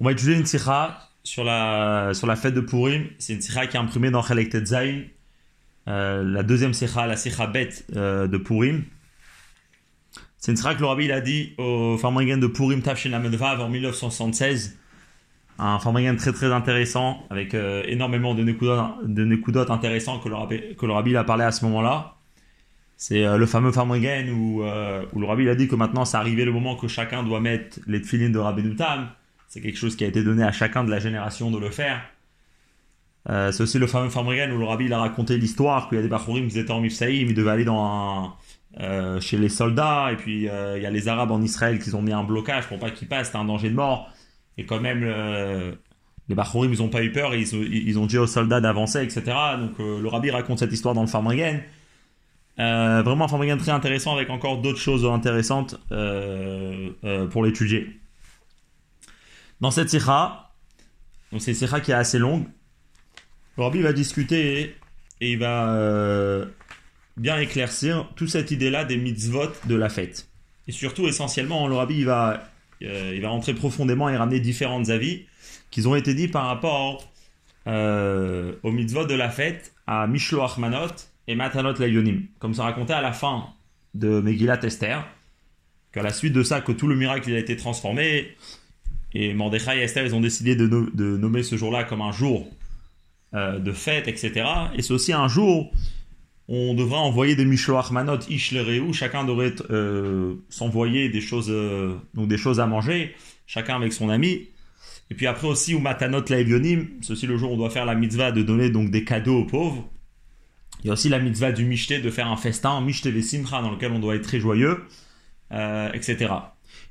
On va étudier une sikha sur la, sur la fête de Purim. C'est une sikha qui est imprimée dans Chalek Tetzain, euh, la deuxième sikha, la sikha bête euh, de Purim. C'est une sikha que le rabbi il a dit au Farmringen de Purim Tafshin Amedvav en 1976. Un Farmringen très très intéressant avec euh, énormément de nekudot, de intéressants que le rabbi, que le rabbi a parlé à ce moment-là. C'est le fameux Farmringen où, où le rabbi a dit que maintenant c'est arrivé le moment que chacun doit mettre les tefillin de Rabbeinu Tam. C'est quelque chose qui a été donné à chacun de la génération de le faire. Euh, c'est aussi le fameux Farmringen où le rabbi a raconté l'histoire qu'il y a des Bachurim qui étaient en Mifsaïm, ils devaient aller euh, chez les soldats, et puis euh, il y a les Arabes en Israël qui ont mis un blocage pour pas qu'ils passent, c'était un danger de mort. Et quand même, le- les Bachurim ils ont pas eu peur, ils, ont- dit aux soldats d'avancer, etc. Donc le rabbi raconte cette histoire dans le Farmringen. Euh, vraiment un Farmringen très intéressant avec encore d'autres choses intéressantes pour l'étudier. Dans cette sikha, donc c'est une sikha qui est assez longue, le rabbi va discuter et il va euh, bien éclaircir toute cette idée-là des mitzvot de la fête. Et surtout, essentiellement, le rabbi il va, euh, il va rentrer profondément et ramener différents avis qui ont été dits par rapport euh, aux mitzvot de la fête à Mishloach Manot et Matanot Layonim. Comme ça raconté à la fin de Megillat Esther, qu'à la suite de ça, que tout le miracle a été transformé, et Mordechai et Esther, ils ont décidé de, no- de nommer ce jour-là comme un jour euh, de fête, etc. Et c'est aussi un jour où on devra envoyer des Mishloach Manot, Ish Lereu, chacun devrait euh, s'envoyer des choses, euh, des choses à manger, chacun avec son ami. Et puis après aussi, ou Matanot Laevionim, c'est aussi le jour où on doit faire la mitzvah de donner donc des cadeaux aux pauvres. Il y a aussi la mitzvah du Mishte de faire un festin, Mishte Vesimcha, dans lequel on doit être très joyeux, etc.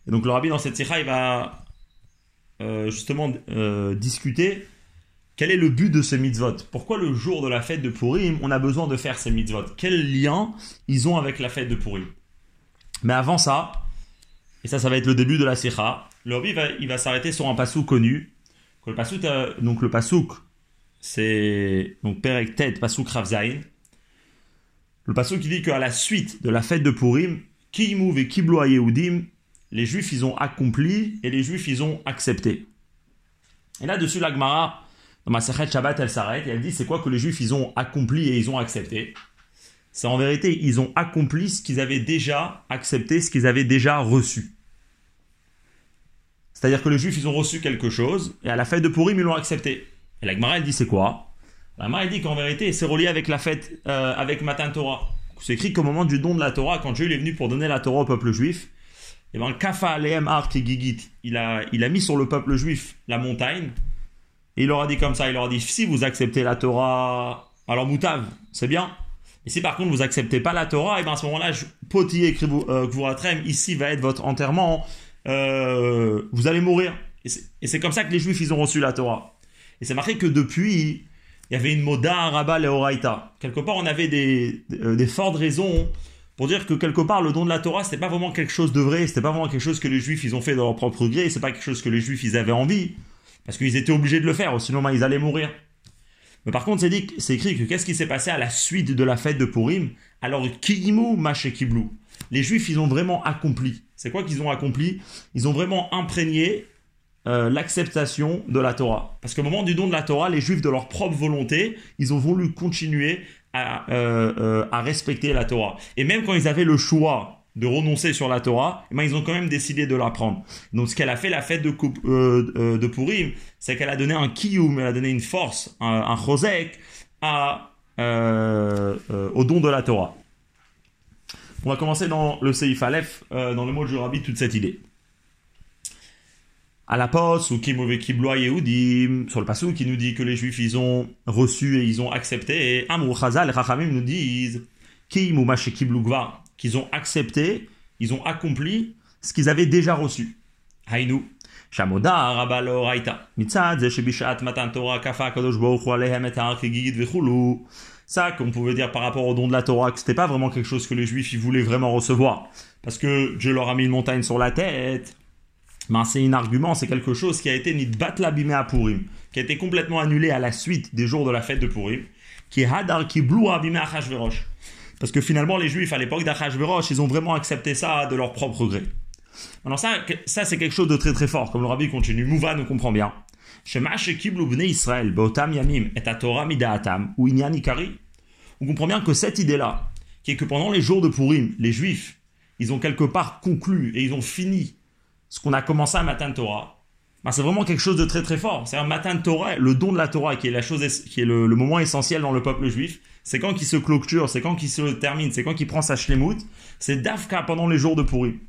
Et donc le rabbi dans cette sikha, il va euh, justement euh, discuter quel est le but de ces mitzvot Pourquoi le jour de la fête de Purim, on a besoin de faire ces mitzvot? Quel lien ils ont avec la fête de Purim? Mais avant ça, et ça, ça va être le début de la sikha, le rabbi va, il va s'arrêter sur un pasouk connu. Le pasouk, euh, donc le pasouk, c'est donc Perek Tet, pasouk Ravzaïn. Le pasouk qui dit qu'à la suite de la fête de Purim, Kiimu ve Kiblo Yehudim, les juifs ils ont accompli et les juifs ils ont accepté. Et là-dessus, la Gemara, dans ma Sechet Shabbat, elle s'arrête et elle dit c'est quoi que les juifs ils ont accompli et ils ont accepté? C'est en vérité, ils ont accompli ce qu'ils avaient déjà accepté, ce qu'ils avaient déjà reçu. C'est-à-dire que les juifs ils ont reçu quelque chose et à la fête de Purim ils l'ont accepté. Et la Gemara elle dit c'est quoi? La Gemara elle dit qu'en vérité c'est relié avec la fête, euh, avec Matan Torah. C'est écrit qu'au moment du don de la Torah, quand Dieu est venu pour donner la Torah au peuple juif, et ben Kafa Aleem Ar Gigit, il a, il a mis sur le peuple juif la montagne, et il leur a dit comme ça, il leur a dit si vous acceptez la Torah, alors moutav, c'est bien. Et si par contre vous acceptez pas la Torah, et ben à ce moment-là, Poti et Kvuratrem, ici va être votre enterrement, euh, vous allez mourir. Et c'est- comme ça que les juifs ils ont reçu la Torah. Et c'est marqué que depuis, il y avait une moda araba leoraita. Quelque part, on avait des, euh, des fortes raisons pour dire que quelque part, le don de la Torah, c'était pas vraiment quelque chose de vrai, c'était pas vraiment quelque chose que les juifs ils ont fait de leur propre gré, c'est pas quelque chose que les juifs ils avaient envie, parce qu'ils étaient obligés de le faire, sinon ben, ils allaient mourir. Mais par contre, c'est dit- c'est écrit que qu'est-ce qui s'est passé à la suite de la fête de Purim? Alors, Kigimu Mache Kiblou. Les juifs, ils ont vraiment accompli. C'est quoi qu'ils ont accompli? Ils ont vraiment imprégné euh, l'acceptation de la Torah. Parce qu'au moment du don de la Torah, les Juifs, de leur propre volonté, ils ont voulu continuer à, euh, euh, à respecter la Torah. Et même quand ils avaient le choix de renoncer sur la Torah, eh ben, ils ont quand même décidé de la prendre. Donc ce qu'elle a fait, la fête euh, de Purim, c'est qu'elle a donné un kiyum, elle a donné une force, un, un chosek à, au don de la Torah. On va commencer dans le Seif Aleph, dans le mot Rabbi, toute cette idée à la poste, ou Kimove Kibloa Yehudim, sur le qui nous dit que les juifs ils ont reçu et ils ont accepté, et et Chachamim nous disent Kim ou Gvar, qu'ils ont accepté, ils ont accompli ce qu'ils avaient déjà reçu. Haïnou. Shamoda Rabalo Raita. Mitzad matan Torah kafa kadosh alehem vechulu. Ça, qu'on pouvait dire par rapport au don de la Torah, que c'était pas vraiment quelque chose que les juifs ils voulaient vraiment recevoir. Parce que Dieu leur a mis une montagne sur la tête, ben, c'est un argument, c'est quelque chose qui a été nidbat l'abimé à Purim, qui a été complètement annulé à la suite des jours de la fête de Purim, qui est hadar qui blou abimé à. Parce que finalement, les juifs à l'époque d'Achashverosh, ils ont vraiment accepté ça de leur propre gré. Alors ça, ça c'est quelque chose de très très fort, comme le rabbi continue. Mouva nous comprend bien. Israël, Yamim, et Torah ou On comprend bien que cette idée-là, qui est que pendant les jours de Purim, les Juifs, ils ont quelque part conclu et ils ont fini ce qu'on a commencé à Matin Torah. Ben, c'est vraiment quelque chose de très très fort. C'est un matin Torah, le don de la Torah, qui est la chose, qui est le, moment essentiel dans le peuple juif. C'est quand il se clôture, c'est quand il se termine, c'est quand il prend sa shlemut. C'est Dafka pendant les jours de Purim.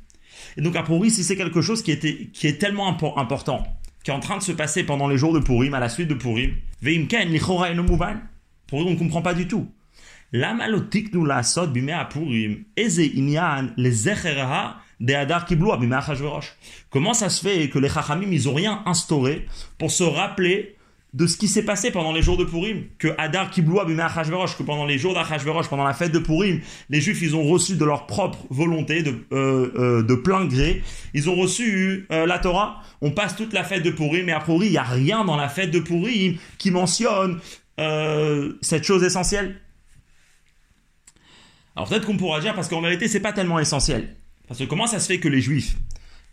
Et donc à Purim, si c'est quelque chose qui, qui est tellement important, qui est en train de se passer pendant les jours de Purim, à la suite de Purim, Veimken, Lichora et Purim, on ne comprend pas du tout. Lama nous la sot bimea Purim, eze inyan le zecheraha de Hadar Kiblou bimea Comment ça se fait que les Chachamim, ils ont rien instauré pour se rappeler de ce qui s'est passé pendant les jours de Purim, que Hadar Kibloua que pendant les jours d'Achashverosh, pendant la fête de Purim, les Juifs, ils ont reçu de leur propre volonté, de, euh, euh, de plein gré, ils ont reçu euh, la Torah. On passe toute la fête de Purim, et à Purim, il n'y a rien dans la fête de Purim qui mentionne cette chose essentielle. Alors peut-être qu'on pourra dire, parce qu'en vérité, c'est pas tellement essentiel. Parce que comment ça se fait que les Juifs,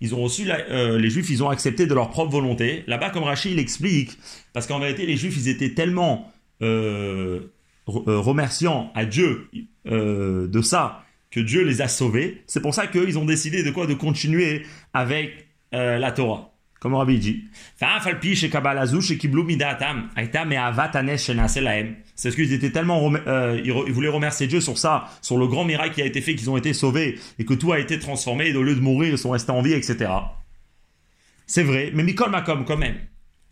ils ont euh, les Juifs, ont accepté de leur propre volonté? Là-bas, comme Rachid l'explique, parce qu'en vérité, les Juifs, ils étaient tellement euh, euh, remerciants à Dieu de ça que Dieu les a sauvés. C'est pour ça qu'ils ont décidé de quoi? De continuer avec la Torah. Comme Rabbi dit. C'est ce qu'ils étaient tellement, euh, ils, voulaient remercier Dieu sur ça, sur le grand miracle qui a été fait, qu'ils ont été sauvés et que tout a été transformé et au lieu de mourir, ils sont restés en vie, etc. C'est vrai, mais Mikol Makom quand même.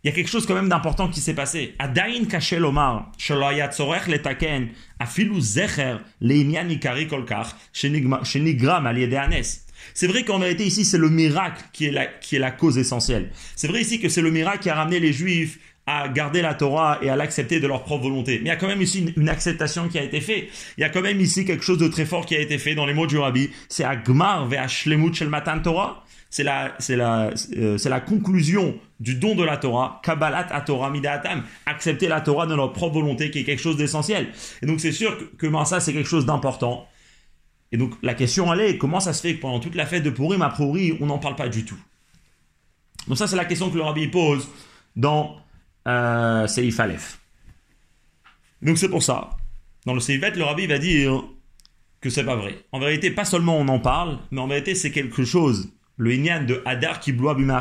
Il y a quelque chose quand même d'important qui s'est passé. Adain Kachel Omar, Tzorech Letaken, Afilu Zecher, Leimian Ikari Kolkar, Shenigram Anes. C'est vrai qu'en vérité, ici, c'est le miracle qui est, la, cause essentielle. C'est vrai ici que c'est le miracle qui a ramené les Juifs à garder la Torah et à l'accepter de leur propre volonté. Mais il y a quand même ici une, acceptation qui a été faite. Il y a quand même ici quelque chose de très fort qui a été fait dans les mots du Rabbi. C'est Agmar ve'ashlemut shel matan Torah. C'est la, euh, c'est la conclusion du don de la Torah, Kabbalat à Torah Midatam, accepter la Torah de notre propre volonté, qui est quelque chose d'essentiel. Et donc c'est sûr que, que ça, c'est quelque chose d'important. Et donc la question elle est, comment ça se fait que pendant toute la fête de Purim, à Purim, on n'en parle pas du tout? Donc ça c'est la question que le rabbi pose dans euh, Seif Aleph. Donc c'est pour ça. Dans le Seifet, le rabbi va dire que c'est pas vrai. En vérité, pas seulement on en parle, mais en vérité c'est quelque chose, le Inyan de Hadar qui bloit Bima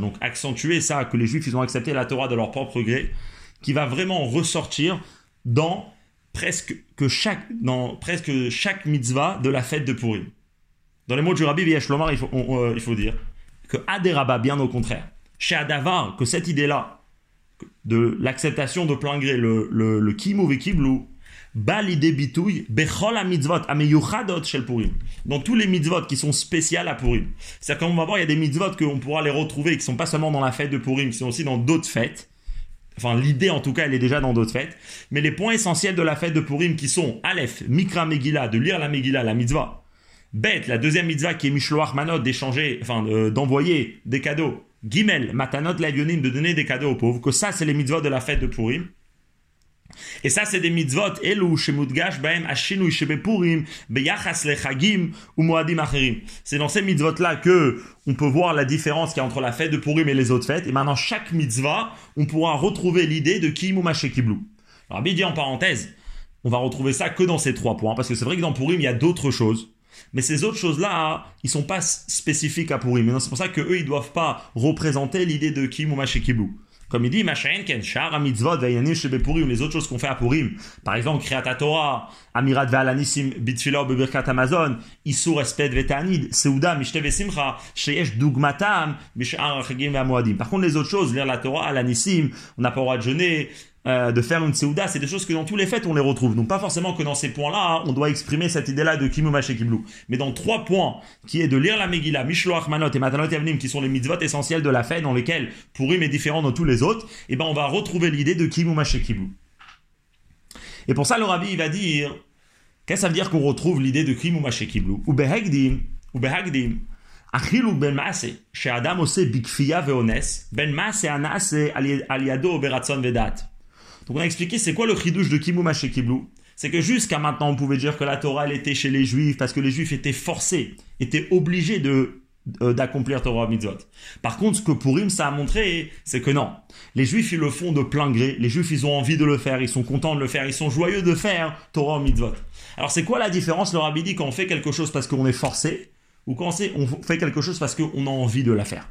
donc accentuer ça, que les Juifs ils ont accepté la Torah de leur propre gré, qui va vraiment ressortir dans presque que chaque, dans presque chaque mitzvah de la fête de Purim. Dans les mots du Rabbi Viesh Lomar, il faut, euh, il faut dire que Aderaba, bien au contraire, chez Adavar, que cette idée-là, de l'acceptation de plein gré, le, le, le kimou vekiblu, l'idée bitouille, bechol mitzvot, shel Purim. Dans tous les mitzvot qui sont spéciales à Purim. C'est-à-dire qu'on va voir, il y a des mitzvot qu'on pourra les retrouver, qui sont pas seulement dans la fête de Purim, qui sont aussi dans d'autres fêtes. Enfin, l'idée, en tout cas, elle est déjà dans d'autres fêtes. Mais les points essentiels de la fête de Purim qui sont Aleph, Mikra Megillah, de lire la Megillah, la mitzvah. Bet, la deuxième mitzvah qui est Mishloach Manot, d'échanger, enfin, d'envoyer des cadeaux. Gimel, Matanot Lavionim, de donner des cadeaux aux pauvres. Que ça, c'est les mitzvahs de la fête de Purim. Et ça, c'est des mitzvot, elu, shemudgash baem, ashinu, shebepurim, beyachas lechagim, ou moadim acherim. C'est dans ces mitzvot-là que on peut voir la différence qu'il y a entre la fête de Purim et les autres fêtes. Et maintenant, chaque mitzvah, on pourra retrouver l'idée de kim ou kiblu. Alors, bien dit en parenthèse, on va retrouver ça que dans ces trois points, parce que c'est vrai que dans Purim, il y a d'autres choses. Mais ces autres choses-là, ils sont pas spécifiques à Purim. C'est pour ça qu'eux, ils doivent pas représenter l'idée de kim ou kiblu. Comme il dit, les autres choses qu'on fait à Purim. Par exemple, Kriyat Torah, Amirat Ve'alanissim, Bitfila, Bebirkat Amazon, Isur, Esped, Vetanid, Seuda, Mishte Vesimcha, Sheyesh, Dugmatam, Mishar, Chagim, Ve'amoadim. Par contre, les autres choses, lire la Torah, Alanissim, on n'a pas le droit de jeûner, euh, de faire une Seuda, c'est des choses que dans tous les fêtes on les retrouve. Donc pas forcément que dans ces points-là, on doit exprimer cette idée-là de Kimu Kiblu. Mais dans trois points, qui est de lire la Megillah, Mishloach Manot et Matanot Yavnim, qui sont les mitzvot essentiels de la fête dans lesquels Purim est différent de tous les autres, et eh ben on va retrouver l'idée de Kimu Kiblu. Et pour ça, le rabbi, va dire, qu'est-ce que ça veut dire qu'on retrouve l'idée de Kimu Kiblu Ou Behagdim, ou Behagdim, Achilou ben maase, chez Adam ose bikfiya veones, ben anase aliado beratson vedat. Donc on a expliqué c'est quoi le chidouche de Kimuma chez Kiblou. C'est que jusqu'à maintenant on pouvait dire que la Torah elle était chez les Juifs parce que les Juifs étaient forcés, étaient obligés de euh, d'accomplir Torah mitzvot. Par contre, ce que Purim ça a montré, c'est que non. Les Juifs ils le font de plein gré. Les Juifs ils ont envie de le faire, ils sont contents de le faire, ils sont joyeux de faire Torah mitzvot. Alors c'est quoi la différence Le Rabbi dit quand on fait quelque chose parce qu'on est forcé ou quand on fait quelque chose parce qu'on a envie de la faire?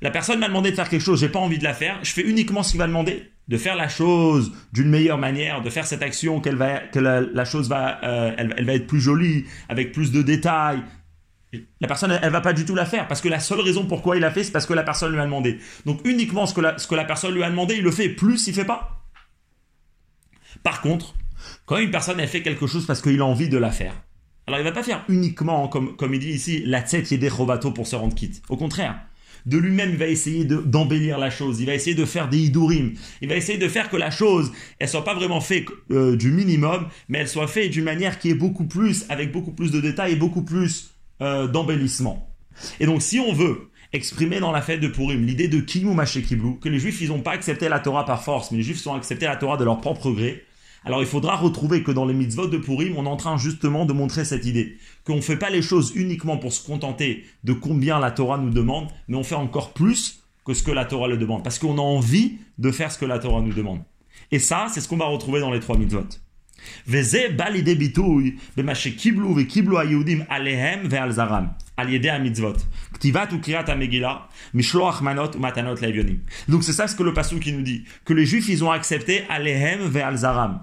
La personne m'a demandé de faire quelque chose, j'ai pas envie de la faire, je fais uniquement ce qu'il va demander, de faire la chose d'une meilleure manière, de faire cette action qu'elle va, que la, chose va, euh, elle, va être plus jolie, avec plus de détails. La personne, elle, va pas du tout la faire parce que la seule raison pourquoi il l'a fait, c'est parce que la personne lui a demandé. Donc uniquement ce que la, ce que la personne lui a demandé, il le fait. Plus, il fait pas. Par contre, quand une personne elle fait quelque chose parce qu'il a envie de la faire, alors il va pas faire uniquement, comme, comme il dit ici, la tête des robato pour se rendre quitte. Au contraire, de lui-même, il va essayer d'embellir la chose. Il va essayer de faire des idurim. Il va essayer de faire que la chose, elle soit pas vraiment faite euh, du minimum, mais elle soit faite d'une manière qui est beaucoup plus, avec beaucoup plus de détails et beaucoup plus euh, d'embellissement. Et donc, si on veut exprimer dans la fête de Purim l'idée de Kimu Kiblu, que les Juifs, ils n'ont pas accepté la Torah par force, mais les Juifs ont accepté la Torah de leur propre gré, alors il faudra retrouver que dans les mitzvot de Purim, on est en train justement de montrer cette idée. Qu'on ne fait pas les choses uniquement pour se contenter de combien la Torah nous demande, mais on fait encore plus que ce que la Torah le demande. Parce qu'on a envie de faire ce que la Torah nous demande. Et ça, c'est ce qu'on va retrouver dans les trois mitzvot. Donc c'est ça ce que le passage qui nous dit, que les juifs ils ont accepté Alehem ve Al-Zaram.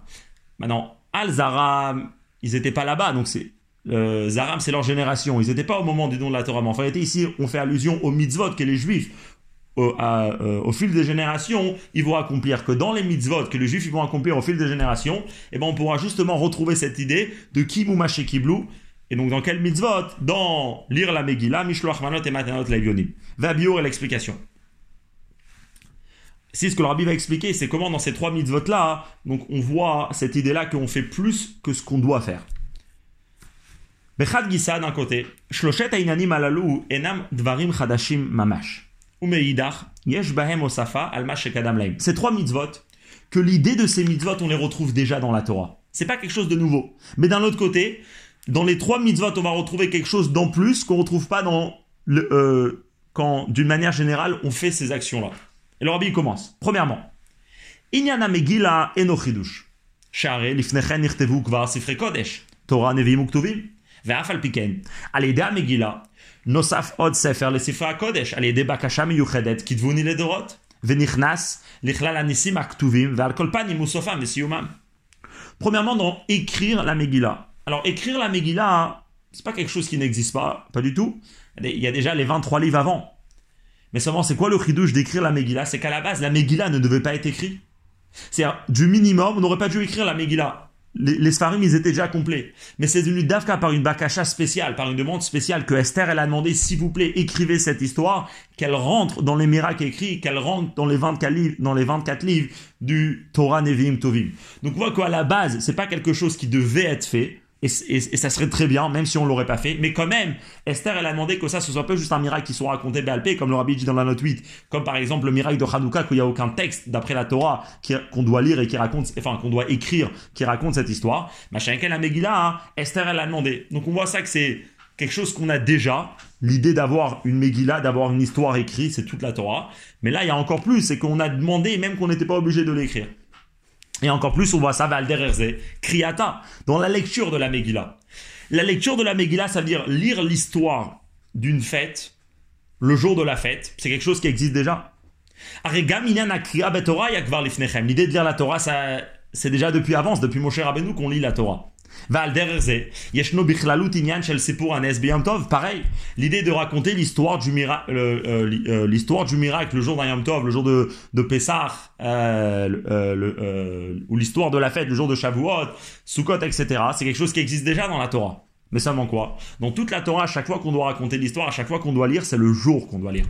Maintenant, Al-Zaram, ils n'étaient pas là-bas, donc c'est euh, Zaram c'est leur génération, ils n'étaient pas au moment du don de la Torah, mais en réalité ici on fait allusion aux mitzvot que les juifs euh, euh, au, fil des générations, ils vont accomplir. Que dans les mitzvot que les juifs ils vont accomplir au fil des générations, et ben on pourra justement retrouver cette idée de Kimoumaché Kiblou, et donc dans quel mitzvot? Dans lire la Megillah, Mishloach Manot et Matanot Levionim. Vabior et l'explication. Si ce que le rabbi va expliquer, c'est comment dans ces trois mitzvot là, donc on voit cette idée là qu'on fait plus que ce qu'on doit faire. Bechad Gisa d'un côté, Shloshet Ainanim Alalu Enam Dvarim Chadashim Mamash. Ces trois mitzvot, que l'idée de ces mitzvot, on les retrouve déjà dans la Torah. C'est pas quelque chose de nouveau. Mais d'un autre côté, dans les trois mitzvot, on va retrouver quelque chose d'en plus qu'on ne retrouve pas dans le, euh, quand, d'une manière générale, on fait ces actions-là. Et le rabbi commence. Premièrement, Inyana Megillah Enochidush. Share lifnechen irtevu kvar sifre kodesh. Torah nevim uktuvim. Ve'afal piken. Al yedea Megillah. Nosaf od sefer le sifre kodesh. Al yedea bakasha miyuchedet kitvuni le dorot. Venichnas l'ichlal anisim aktuvim. Ve'al kolpanim usofam ve'siyumam. Premièrement, dans écrire la Megillah. Alors, écrire la Megillah, c'est pas quelque chose qui n'existe pas, pas du tout. Il y a déjà les 23 livres avant. Mais seulement, c'est quoi le chidouche d'écrire la Megillah? C'est qu'à la base, la Megillah ne devait pas être écrite. C'est-à-dire, du minimum, on n'aurait pas dû écrire la Megillah les, les Sfarim, ils étaient déjà complets. Mais c'est devenu Davka par une bakasha spéciale, par une demande spéciale que Esther, elle a demandé, s'il vous plaît, écrivez cette histoire, qu'elle rentre dans les miracles écrits, qu'elle rentre dans les 24 livres, dans les 24 livres du Torah Nevi'im Tovim. Donc on voit qu'à la base, c'est pas quelque chose qui devait être fait, et, ça serait très bien, même si on l'aurait pas fait. Mais quand même, Esther, elle a demandé que ça, ce soit pas juste un miracle qui soit raconté BLP, comme le rabbi dit dans la note 8, comme par exemple le miracle de Hanouka, qu'il n'y a aucun texte d'après la Torah qu'on doit lire et qui raconte, enfin, qu'on doit écrire, qui raconte cette histoire. Machin la Megillah, hein, Esther, elle a demandé. Donc on voit ça que c'est quelque chose qu'on a déjà. L'idée d'avoir une Megillah, d'avoir une histoire écrite, c'est toute la Torah. Mais là, il y a encore plus, c'est qu'on a demandé, même qu'on n'était pas obligé de l'écrire. Et encore plus, on voit ça, Valdererze, Kriata, dans la lecture de la Megillah. La lecture de la Megillah, ça veut dire lire l'histoire d'une fête, le jour de la fête. C'est quelque chose qui existe déjà. L'idée de lire la Torah, c'est déjà depuis avance, depuis Moshe Rabbeinu qu'on lit la Torah. Pareil, l'idée de raconter l'histoire du miracle, euh, euh, l'histoire du miracle le jour d'un Yom Tov, le jour de, de euh, ou l'histoire de la fête le jour de Shavuot, Sukkot, etc. C'est quelque chose qui existe déjà dans la Torah. Mais seulement quoi? Dans toute la Torah, à chaque fois qu'on doit raconter l'histoire, à chaque fois qu'on doit lire, c'est le jour qu'on doit lire.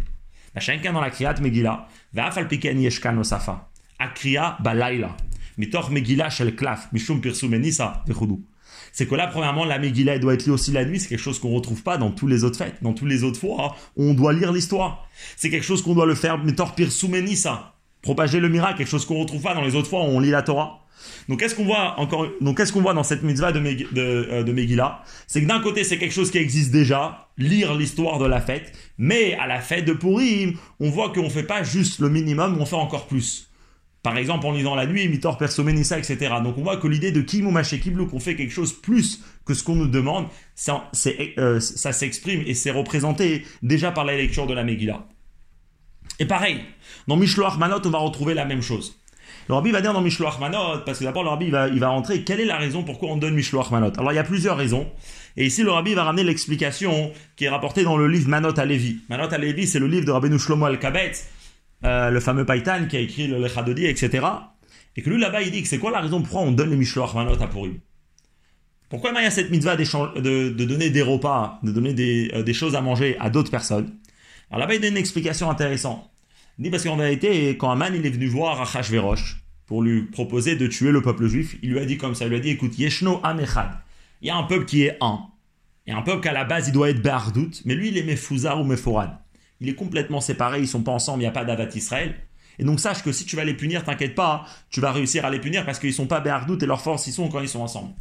chacun dans la Kriyat Megillah, Ve'afal piken yeshkan osafa. Akriya balayla. Mitor Megillah shel klaf. Mishum pirsu menisa. C'est que là, premièrement, la Megillah doit être lue aussi la nuit. C'est quelque chose qu'on retrouve pas dans tous les autres fêtes. Dans tous les autres fois, on doit lire l'histoire. C'est quelque chose qu'on doit le faire. Mitor pirsu menisa. Propager le miracle. Quelque chose qu'on retrouve pas dans les autres fois où on lit la Torah. Donc qu'est-ce qu'on voit encore Donc qu'est-ce qu'on voit dans cette mitzvah euh, de Megillah C'est que d'un côté c'est quelque chose qui existe déjà, lire l'histoire de la fête, mais à la fête de Purim, on voit qu'on fait pas juste le minimum, on fait encore plus. Par exemple, en lisant la nuit, Mitor Persomenissa, etc. Donc on voit que l'idée de Kim ou Kiblu, qu'on fait quelque chose plus que ce qu'on nous demande, ça, euh, ça s'exprime et c'est représenté déjà par la lecture de la Megillah. Et pareil, dans Mishloach Manot, on va retrouver la même chose. Le rabbi va dire dans Mishloach Manot, parce que d'abord le rabbi va, il va rentrer, quelle est la raison pourquoi on donne Mishloach Manot Alors il y a plusieurs raisons. Et ici le rabbi va ramener l'explication qui est rapportée dans le livre Manot à Lévi. Manot à Lévi, c'est le livre de Rabbeinu Shlomo al-Kabetz, euh, le fameux Paitan qui a écrit le Lechadodi, etc. Et que lui là-bas il dit que c'est quoi la raison pourquoi on donne le Mishloach Manot à Purim? Pourquoi il y a cette mitzvah de, de, donner des repas, de donner des, euh, des choses à manger à d'autres personnes? Alors là-bas il donne une explication intéressante. Il dit parce qu'en vérité, quand Aman il est venu voir Achashverosh pour lui proposer de tuer le peuple juif, il lui a dit comme ça, il lui a dit écoute, Yeshno Amechad, il y a un peuple qui est un. Il y a un peuple qu'à la base il doit être Be'ardout, mais lui il est Mefouzar ou Meforad. Il est complètement séparé, ils sont pas ensemble, il n'y a pas d'Avat Israël. Et donc sache que si tu vas les punir, t'inquiète pas, tu vas réussir à les punir parce qu'ils sont pas Be'ardout et leur force ils sont quand ils sont ensemble.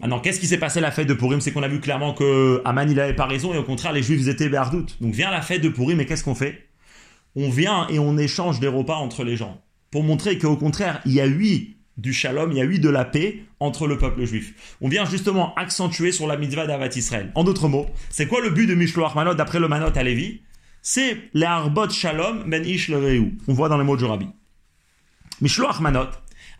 Maintenant, qu'est-ce qui s'est passé la fête de Purim? C'est qu'on a vu clairement que Aman il avait pas raison et au contraire les Juifs étaient Be'ardout. Donc vient la fête de Purim et qu'est-ce qu'on fait? On vient et on échange des repas entre les gens. Pour montrer qu'au contraire, il y a eu du shalom, il y a eu de la paix entre le peuple juif. On vient justement accentuer sur la mitzvah d'Avat Israël. En d'autres mots, c'est quoi le but de Mishloach Manot d'après le Manot à Lévi? C'est l'arbot shalom ben ish le On voit dans les mots du rabbi. Mishloach Manot,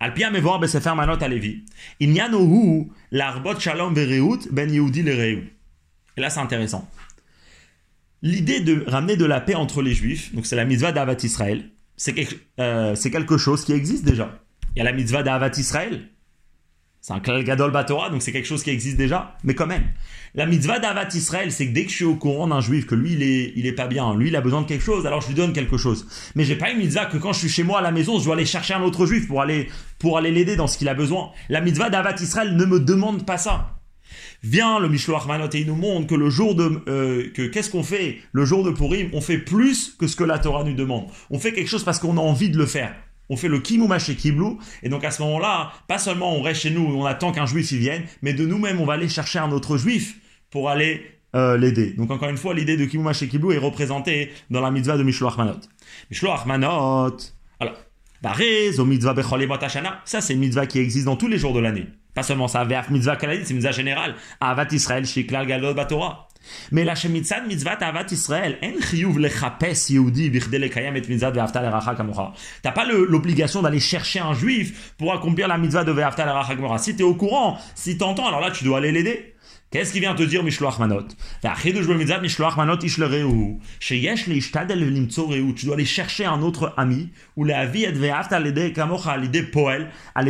al pia mevoir besefer Manot à Lévi. Inyanohu l'arbot shalom vereut ben Yehudi le Et là, c'est intéressant l'idée de ramener de la paix entre les juifs, donc c'est la mitzvah d'Avat Israël, c'est quelque, euh, quelque, chose qui existe déjà. Il y a la mitzvah d'Avat Israël, c'est un klal gadol batora, donc c'est quelque chose qui existe déjà, mais quand même. La mitzvah d'Avat Israël, c'est que dès que je suis au courant d'un juif, que lui, il est, il est pas bien, lui, il a besoin de quelque chose, alors je lui donne quelque chose. Mais j'ai pas une mitzvah que quand je suis chez moi à la maison, je dois aller chercher un autre juif pour aller, pour aller l'aider dans ce qu'il a besoin. La mitzvah d'Avat Israël ne me demande pas ça. Vient le Mishloach Manot et il nous montre que le jour de, euh, que qu'est-ce qu'on fait? Le jour de Purim, on fait plus que ce que la Torah nous demande. On fait quelque chose parce qu'on a envie de le faire. On fait le kimuma chez Kiblu, et donc à ce moment-là, pas seulement on reste chez nous on attend qu'un juif y vienne, mais de nous-mêmes on va aller chercher un autre juif pour aller euh, l'aider. Donc encore une fois, l'idée de kimuma chez Kiblu est représentée dans la mitzvah de Mishloach Manot. Mishloach Manot, alors, ça c'est une mitzvah qui existe dans tous les jours de l'année. Pas seulement ça, Ve'af mitzvah kaladit, c'est mitzvah générale. Avat Israël, shiklal galot batora. Mais la shemitzad mitzvah avat Israël, en chiyuv lechapes yehudi bichdele lekayam et mitzvah ve'afta l'eracha kamocha. T'as pas l'obligation d'aller chercher un juif pour accomplir la mitzvah de ve'afta l'eracha kamocha. Si t'es au courant, si t'entends, alors là tu dois aller l'aider. Qu'est-ce qui vient te dire Mishloach Manot? Tu dois aller chercher un autre ami, ou la vie l'idée poel, à à.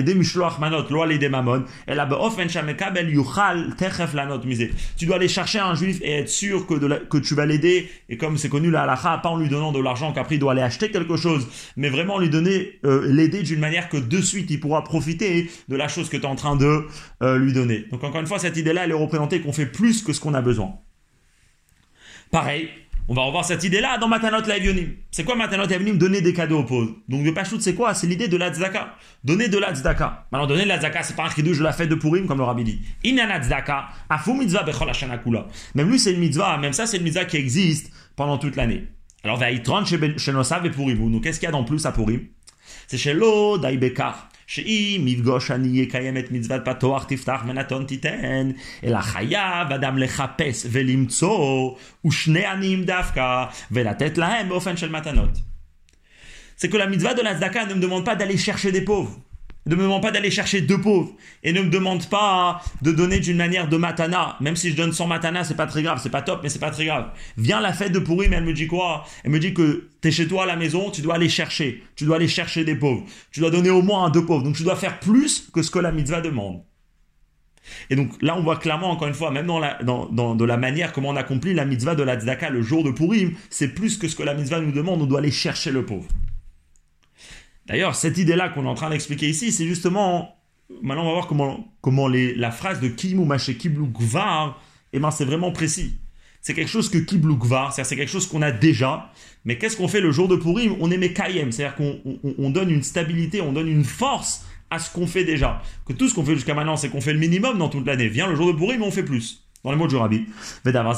Tu dois aller chercher un juif et être sûr que, de que tu vas l'aider, et comme c'est connu la halacha, pas en lui donnant de l'argent qu'après il doit aller acheter quelque chose, mais vraiment lui donner, euh, l'aider d'une manière que de suite il pourra profiter de la chose que tu es en train de euh, lui donner. Donc encore une fois, cette idée-là, elle est représentée qu'on fait plus que ce qu'on a besoin. Pareil, on va revoir cette idée-là dans Matanot Laevionim. C'est quoi Matanot Laevionim Donner des cadeaux aux pauvres. Donc le Pachout, c'est quoi C'est l'idée de la tzedaka. Donner de la tzedaka. Maintenant, donner de la tzedaka, c'est pas un chidouche de la fête de Purim, comme le rabbi dit. Inana tzedaka, afu mitzvah bechol kula. Même lui, c'est une mitzvah. Même ça, c'est une mitzvah qui existe pendant toute l'année. Alors, vaïtron chez Nosav et Purim. Donc, qu'est-ce qu'il y a dans plus à Purim? C'est chez l'eau daibekar. שאם יפגוש אני יקיים את מצוות פתוח תפתח ונתון תיתן, אלא חייב אדם לחפש ולמצוא, ושני עניים דווקא, ולתת להם באופן של מתנות. C'est que la mitzvah de la tzedaka ne me demande pas d'aller chercher des pauvres. Ne me demande pas d'aller chercher deux pauvres. Et ne me demande pas de donner d'une manière de matana. Même si je donne 100 matana, c'est pas très grave. C'est pas top, mais c'est pas très grave. Viens la fête de pourri, mais elle me dit quoi? Elle me dit que tu es chez toi à la maison, tu dois aller chercher. Tu dois aller chercher des pauvres. Tu dois donner au moins un deux pauvres. Donc tu dois faire plus que ce que la mitzvah demande. Et donc là, on voit clairement, encore une fois, même dans, la, la manière comment on accomplit la mitzvah de la tzedaka le jour de Purim, c'est plus que ce que la mitzvah nous demande, on doit aller chercher le pauvre. D'ailleurs, cette idée-là qu'on est en train d'expliquer ici, c'est justement, maintenant on va voir comment, comment les, la phrase de Kim ou Kiblu Gvar, eh ben c'est vraiment précis. C'est quelque chose que Kiblu Gvar, c'est-à-dire c'est quelque chose qu'on a déjà, mais qu'est-ce qu'on fait le jour de Purim? On est Mekayem, c'est-à-dire qu'on on donne une stabilité, on donne une force à ce qu'on fait déjà. Que tout ce qu'on fait jusqu'à maintenant, c'est qu'on fait le minimum dans toute l'année. Vient le jour de Purim, on fait plus dans les mots du Rabbi. Dans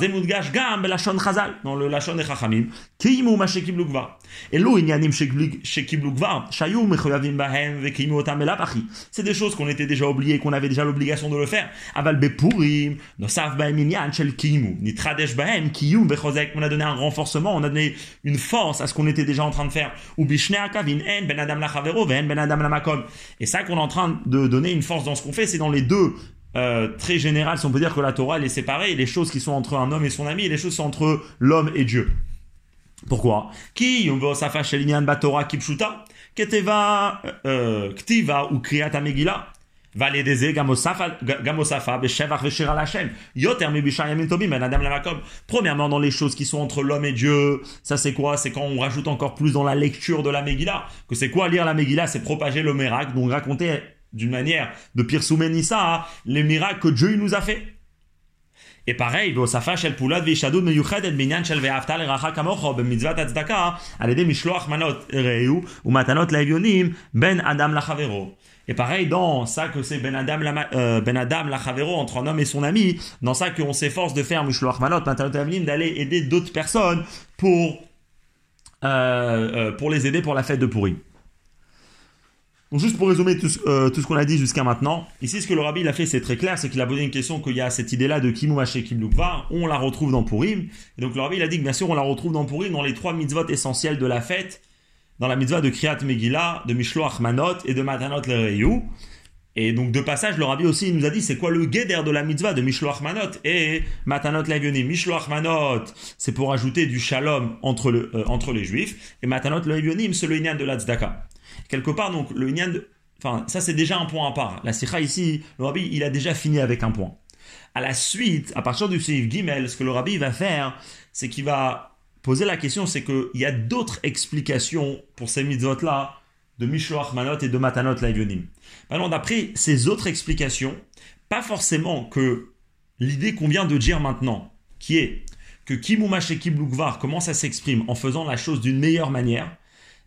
le lashon des chachamim, kiimu ma shekiblu gvar. Et lo inyanim shekiblu gvar, shayu mechoyavim bahem vekimu otam elapachi. C'est des choses qu'on était déjà oubliées, qu'on avait déjà l'obligation de le faire. Aval bepurim, nosav bahem inyan shel kiimu, nitradesh bahem, kiyum vechozek, on a donné un renforcement, on a donné une force à ce qu'on était déjà en train de faire. Ou bishne akavin en ben adam la chavero, ben adam la makom. Et ça qu'on est en train de donner une force dans ce qu'on fait, c'est dans les deux euh, très général, si on peut dire que la Torah elle est séparée, les choses qui sont entre un homme et son ami, les choses sont entre l'homme et Dieu. Pourquoi? Qui Torah kipshuta keteva euh, ktiva ou kriyat amegila Premièrement, dans les choses qui sont entre l'homme et Dieu, ça c'est quoi? C'est quand on rajoute encore plus dans la lecture de la Megillah. Que c'est quoi lire la Megillah? C'est propager le miracle, donc raconter d'une manière de Pirsoumenissa, hein, les miracles que Dieu nous a fait. Et pareil, Et pareil, dans ça que c'est Ben Adam, la, euh, ben Adam Lachavero entre un homme et son ami, dans ça qu'on s'efforce de faire Mishloach Manot, d'aller aider d'autres personnes pour, euh, euh, pour les aider pour la fête de Pourri. Donc juste pour résumer tout, euh, tout ce qu'on a dit jusqu'à maintenant, ici ce que le rabbi a fait c'est très clair, c'est qu'il a posé une question qu'il y a cette idée-là de Kimu Haché Kiblukva, on la retrouve dans Purim, et donc le rabbi a dit que bien sûr on la retrouve dans Purim dans les trois mitzvot essentiels de la fête, dans la mitzvah de Kriyat Megillah, de Mishloach Manot et de Matanot Lereyu. Et donc de passage, le rabbi aussi il nous a dit c'est quoi le guéder de la mitzvah de Mishloach Manot et Matanot Levionim. Mishloach Manot, c'est pour ajouter du shalom entre, le, euh, entre les juifs, et Matanot Levionim, c'est le de la Tzedaka. Quelque part, donc, le Inyan, enfin, ça c'est déjà un point à part. La Sikha ici, le Rabbi, il a déjà fini avec un point. À la suite, à partir du Seif Gimel, ce que le Rabbi va faire, c'est qu'il va poser la question, c'est qu'il y a d'autres explications pour ces mitzvot-là, de Mishloach Manot et de Matanot Laivionim. Maintenant, d'après ces autres explications, pas forcément que l'idée qu'on vient de dire maintenant, qui est que Kimumash et Kiblukvar, comment ça s'exprime en faisant la chose d'une meilleure manière,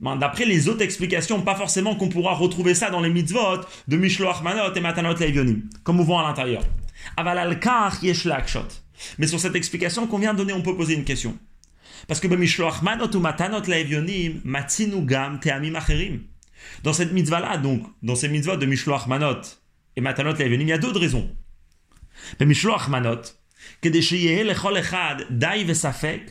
ben, d'après les autres explications, pas forcément qu'on pourra retrouver ça dans les mitzvot de Mishloach Manot et Matanot Leivionim, comme on voit à l'intérieur. Aval yesh Mais sur cette explication qu'on vient de donner, on peut poser une question. Parce que Mishloach Manot ou Matanot Leivionim, Matzinu Gam Teamim Acherim. Dans cette mitzvah-là, donc, dans ces mitzvot de Mishloach Manot et Matanot Leivionim, il y a d'autres raisons. Mishloach Manot, כדי שיהיה לכל אחד די וספק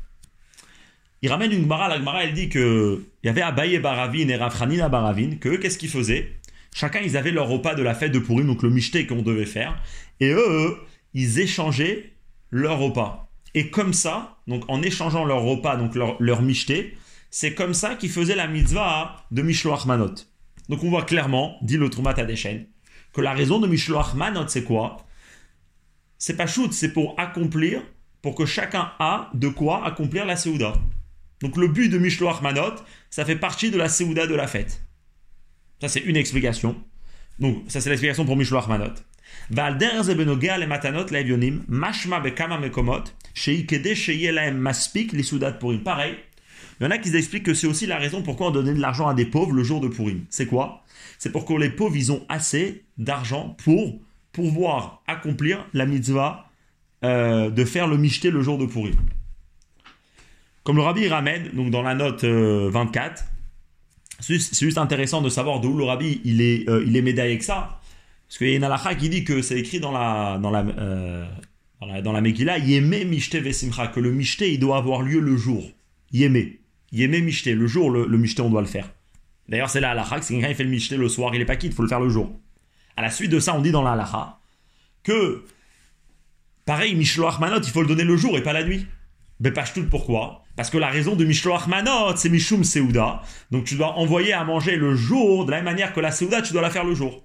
Il ramène une Gemara, la Gemara elle dit que il y avait Abaye Baravin et Rafranina Baravin, que qu'est-ce qu'ils faisaient? Chacun ils avaient leur repas de la fête de Purim, donc le michté qu'on devait faire, et eux, ils échangeaient leur repas. Et comme ça, donc en échangeant leur repas, donc leur, leur michté, c'est comme ça qu'ils faisaient la mitzvah de Mishloach Manot. Donc on voit clairement, dit le Trumat Adeshen, que la raison de Mishloach Manot c'est quoi? C'est pas shoot, c'est pour accomplir, pour que chacun a de quoi accomplir la Seouda. Donc le but de Mishloach Manot, ça fait partie de la Seouda de la fête. Ça c'est une explication. Donc ça c'est l'explication pour Mishloach Manot. purim. Pareil, il y en a qui expliquent que c'est aussi la raison pourquoi on donnait de l'argent à des pauvres le jour de Purim. C'est quoi? C'est pour que les pauvres, ils ont assez d'argent pour pouvoir accomplir la mitzvah euh, de faire le michté le jour de pourri. Comme le rabbi ramène, donc dans la note 24, euh, c'est juste intéressant de savoir d'où le rabbi il est, euh, il est médaillé avec ça. Parce qu'il y a une halakha qui dit que c'est écrit dans la, dans la, euh, dans la, Megillah, Yeme Mishte Vesimcha, que le Mishte, il doit avoir lieu le jour. Yeme. Yeme Mishte. Le jour, le, le on doit le faire. D'ailleurs, c'est la halakha, c'est quelqu'un fait le Mishte le soir, il est pas quitte, il faut le faire le jour. À la suite de ça, on dit dans la halakha que, pareil, Mishloach Manot, il faut le donner le jour et pas la nuit. Mais pas tout pourquoi? Parce que la raison de Mishloach Manot, c'est Mishum Seuda. Donc tu dois envoyer à manger le jour, de la même manière que la Seuda, tu dois la faire le jour.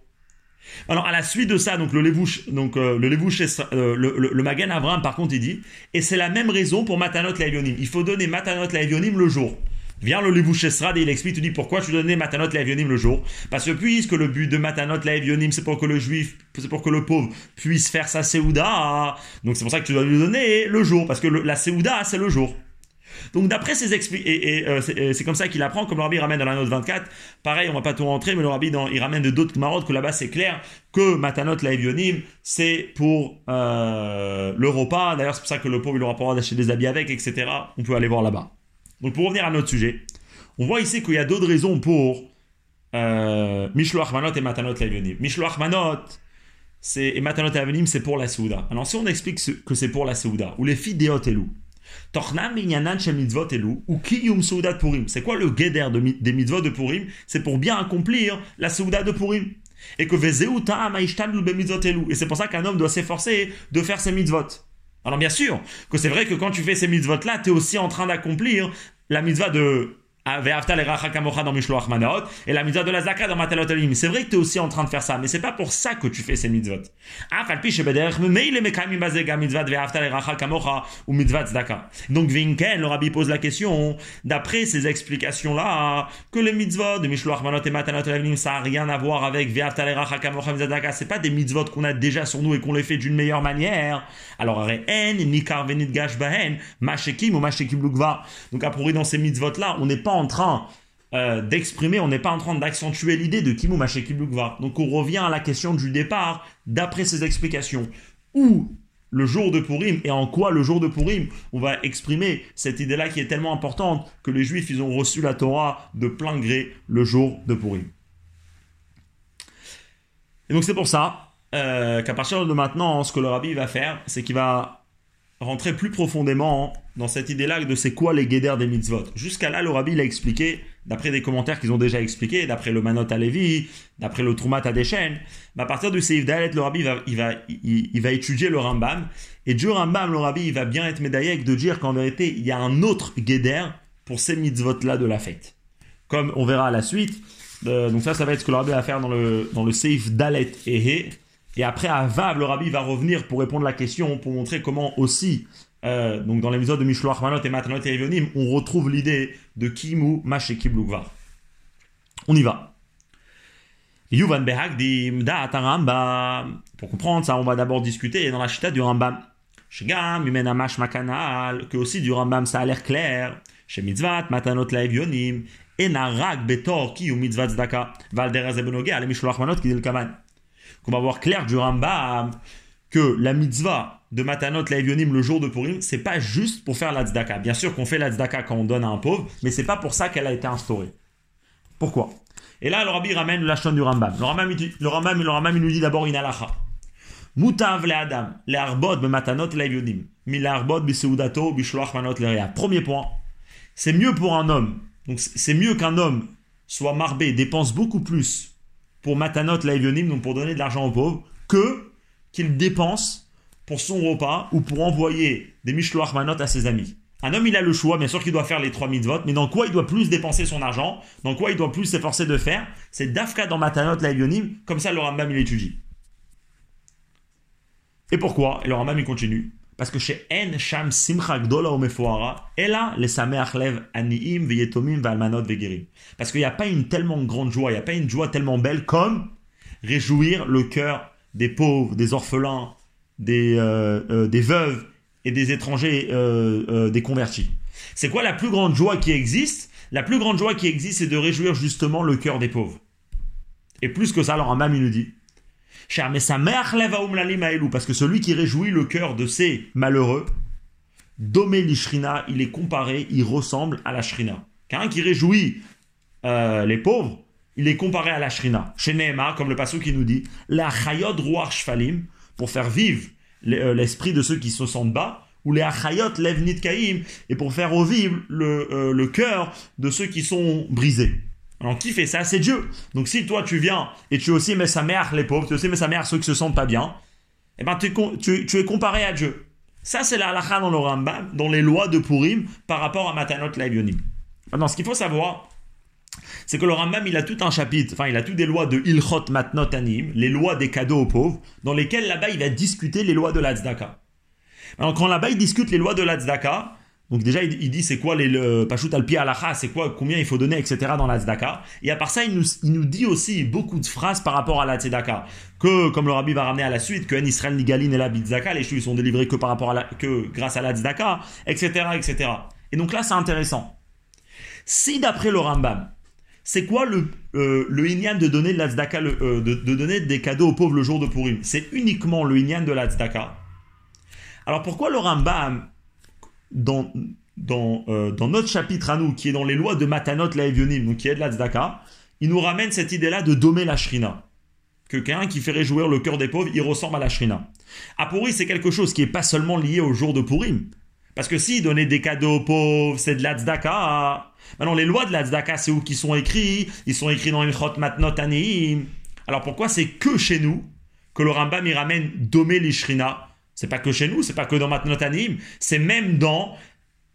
Alors à la suite de ça, donc le levouche, donc euh, le levouche, euh, le, le, Avram, par contre, il dit, et c'est la même raison pour Matanot Laevionim. Il faut donner Matanot Laevionim le jour. Viens le Levouche Esrad et il explique, tu dis pourquoi tu donnais Matanot Laevionim le jour? Parce que puisque le but de Matanot Laevionim, c'est pour que le juif, c'est pour que le pauvre puisse faire sa Seouda. Donc c'est pour ça que tu dois lui donner le jour. Parce que la Seouda, c'est le jour. Donc d'après ses explications, et, et euh, c'est comme ça qu'il apprend, comme le ramène dans la note 24, pareil, on va pas tout rentrer, mais le rabbi il ramène de d'autres marottes que là-bas c'est clair que Matanot Laevionim, c'est pour euh, le repas, d'ailleurs c'est pour ça que le pauvre il aura pas le droit d'acheter des habits avec, etc. On peut aller voir là-bas. Donc pour revenir à notre sujet, on voit ici qu'il y a d'autres raisons pour euh, Mishloach Manot et Matanot Laevionim. Mishloach Manot, c'est, et Matanot Laevionim, c'est pour la Souda. Alors si on explique que c'est pour la Souda, ou les filles d'Eot C'est quoi le guéder de, des mitzvot de Purim? C'est pour bien accomplir la Souda de Purim. Et que Et c'est pour ça qu'un homme doit s'efforcer de faire ses mitzvot. Alors bien sûr que c'est vrai que quand tu fais ces mitzvot là, tu es aussi en train d'accomplir la mitzvah de Manot, et la mitzvah de la Zaka dans Matalot Alim. C'est vrai que tu es aussi en train de faire ça, mais c'est pas pour ça que tu fais ces mitzvot. Donc Vinken, le rabbi pose la question, d'après ces explications-là, que les mitzvot de Mishloach Manot et Matalot Alim, ça n'a rien à voir avec Ve'aftaleracha Kamocha mitzvah. C'est pas des mitzvot qu'on a déjà sur nous et qu'on les fait d'une meilleure manière. Alors, Re'en, Nikar Venit Gash Bahen, Mashekim ou Mashekim Lukva. Donc, à dans ces mitzvot-là, on n'est pas en train euh, d'exprimer, on n'est pas en train d'accentuer l'idée de Kimu Mashekibukva. Donc on revient à la question du départ, d'après ces explications. Où le jour de Purim et en quoi le jour de Purim, on va exprimer cette idée-là qui est tellement importante que les Juifs, ils ont reçu la Torah de plein gré le jour de Purim. Et donc c'est pour ça euh, qu'à partir de maintenant, ce que le rabbi va faire, c'est qu'il va rentrer plus profondément dans cette idée-là de c'est quoi les guédères des mitzvot. Jusqu'à là, le rabbi l'a expliqué, d'après des commentaires qu'ils ont déjà expliqués, d'après le Manot à Lévi, d'après le Troumat à Deshen. Mais à partir de Seif Dalet, le rabbi va, il va, il, va étudier le Rambam. Et du Rambam, le rabbi, il va bien être médaillé de dire qu'en vérité, il y a un autre guéder pour ces mitzvot-là de la fête. Comme on verra à la suite. Euh, donc ça, ça va être ce que le rabbi va faire dans le, dans le Seif Dalet Ehe. Et après, à Vav, le rabbi va revenir pour répondre à la question, pour montrer comment aussi, euh, donc dans l'épisode de Mishloach Manot et Matanot et Evionim, on retrouve l'idée de Kimu Mashekib Lugvar. On y va. Yuvan Behagdim Da'at Rambam. Pour comprendre ça, on va d'abord discuter dans la chita du Rambam. Shegam, Yumena Mash Makanal, que aussi du Rambam ça a l'air clair. Chez Mitzvat, Matanot la Evionim, Enarag Betor Ki ou Mitzvat Zdaka, Valderaz Ebenoge, Ale Mishloach Manot le Kaman qu'on va voir clair du Rambam que la mitzvah de Matanot Laevionim le jour de Purim, c'est pas juste pour faire la tzedaka. Bien sûr qu'on fait la tzedaka quand on donne à un pauvre, mais c'est pas pour ça qu'elle a été instaurée. Pourquoi? Et là, le Rabbi ramène la chaîne du Rambam. Le Rambam, le Rambam, le Rambam nous dit d'abord une halacha. Mutav le Adam, le arbod be matanot mi le arbod bishloach manot le Premier point, c'est mieux pour un homme, donc c'est mieux qu'un homme soit marbé, dépense beaucoup plus pour Matanot Laevionim, donc pour donner de l'argent aux pauvres, que qu'il dépense pour son repas ou pour envoyer des Mishloach Manot à ses amis. Un homme, il a le choix, bien sûr qu'il doit faire les trois mitzvot, mais dans quoi il doit plus dépenser son argent, dans quoi il doit plus s'efforcer de faire, c'est Dafka dans Matanot Laevionim, comme ça le Rambam il étudie. Et pourquoi? Et le Rambam il continue. Parce que chez En Sham Simcha Gdola Omefoara, et là, les Sameach Lev Aniim Veyetomim Valmanot Vegerim. Parce qu'il n'y a pas une tellement grande joie, il n'y a pas une joie tellement belle comme réjouir le cœur des pauvres, des orphelins, des, euh, euh, veuves et des étrangers, euh, des convertis. C'est quoi la plus grande joie qui existe? La plus grande joie qui existe, c'est de réjouir justement le cœur des pauvres. Et plus que ça, alors un il nous dit parce que celui qui réjouit le cœur de ces malheureux, Domé l'ishrina, il est comparé, il ressemble à la shrina. Quelqu'un qui réjouit euh, les pauvres, il est comparé à la shrina. Chez Nehemar, comme le passage qui nous dit, la chayot ruach shfalim, pour faire vivre euh, l'esprit de ceux qui se sentent bas, ou les achayot lev nitkaim, et pour faire revivre euh, le cœur de ceux qui sont brisés. Alors qui fait ça? C'est Dieu. Donc si toi tu viens et tu aussi mets sa mère les pauvres, tu aussi mets sa mère ceux qui se sentent pas bien, eh ben tu, es comparé à Dieu. Ça c'est la halakha dans le Rambam, dans les lois de Purim par rapport à Matanot Laivionim. Maintenant ce qu'il faut savoir, c'est que le Rambam il a tout un chapitre, enfin il a tout des lois de Ilchot Matnot Anim, les lois des cadeaux aux pauvres, dans lesquelles là-bas il va discuter les lois de la Alors quand là-bas il discute les lois de la donc déjà, il, dit c'est quoi les le, Pashut al alacha, c'est quoi, combien il faut donner, etc. dans la tzedaka. Et à part ça, il nous, il nous dit aussi beaucoup de phrases par rapport à la tzedaka. Que, comme le rabbi va ramener à la suite, que en Israël Nigalin et la tzedaka, les choses sont délivrés que par rapport à que grâce à la tzedaka, etc., etc. Et donc là, c'est intéressant. Si d'après le Rambam, c'est quoi le, euh, le inyan de donner la euh, de, de, donner des cadeaux aux pauvres le jour de Purim? C'est uniquement le inyan de la tzedaka. Alors pourquoi le Rambam euh, dans notre chapitre à nous, qui est dans les lois de Matanot la donc qui est de la Tzedaka, il nous ramène cette idée-là de dommer la Shrina. Que quelqu'un qui fait réjouir le cœur des pauvres, il ressemble à la Shrina. À Pourri, c'est quelque chose qui est pas seulement lié au jour de Purim. Parce que si donner des cadeaux aux pauvres, c'est de la tzedaka. Maintenant, les lois de la tzedaka, c'est où qu'ils sont écrits Ils sont écrits dans Ilchot Matnot Aniim. Alors pourquoi c'est que chez nous que le Rambam y ramène dommer les Shrina c'est pas que chez nous, c'est pas que dans Matnotanim, c'est même dans,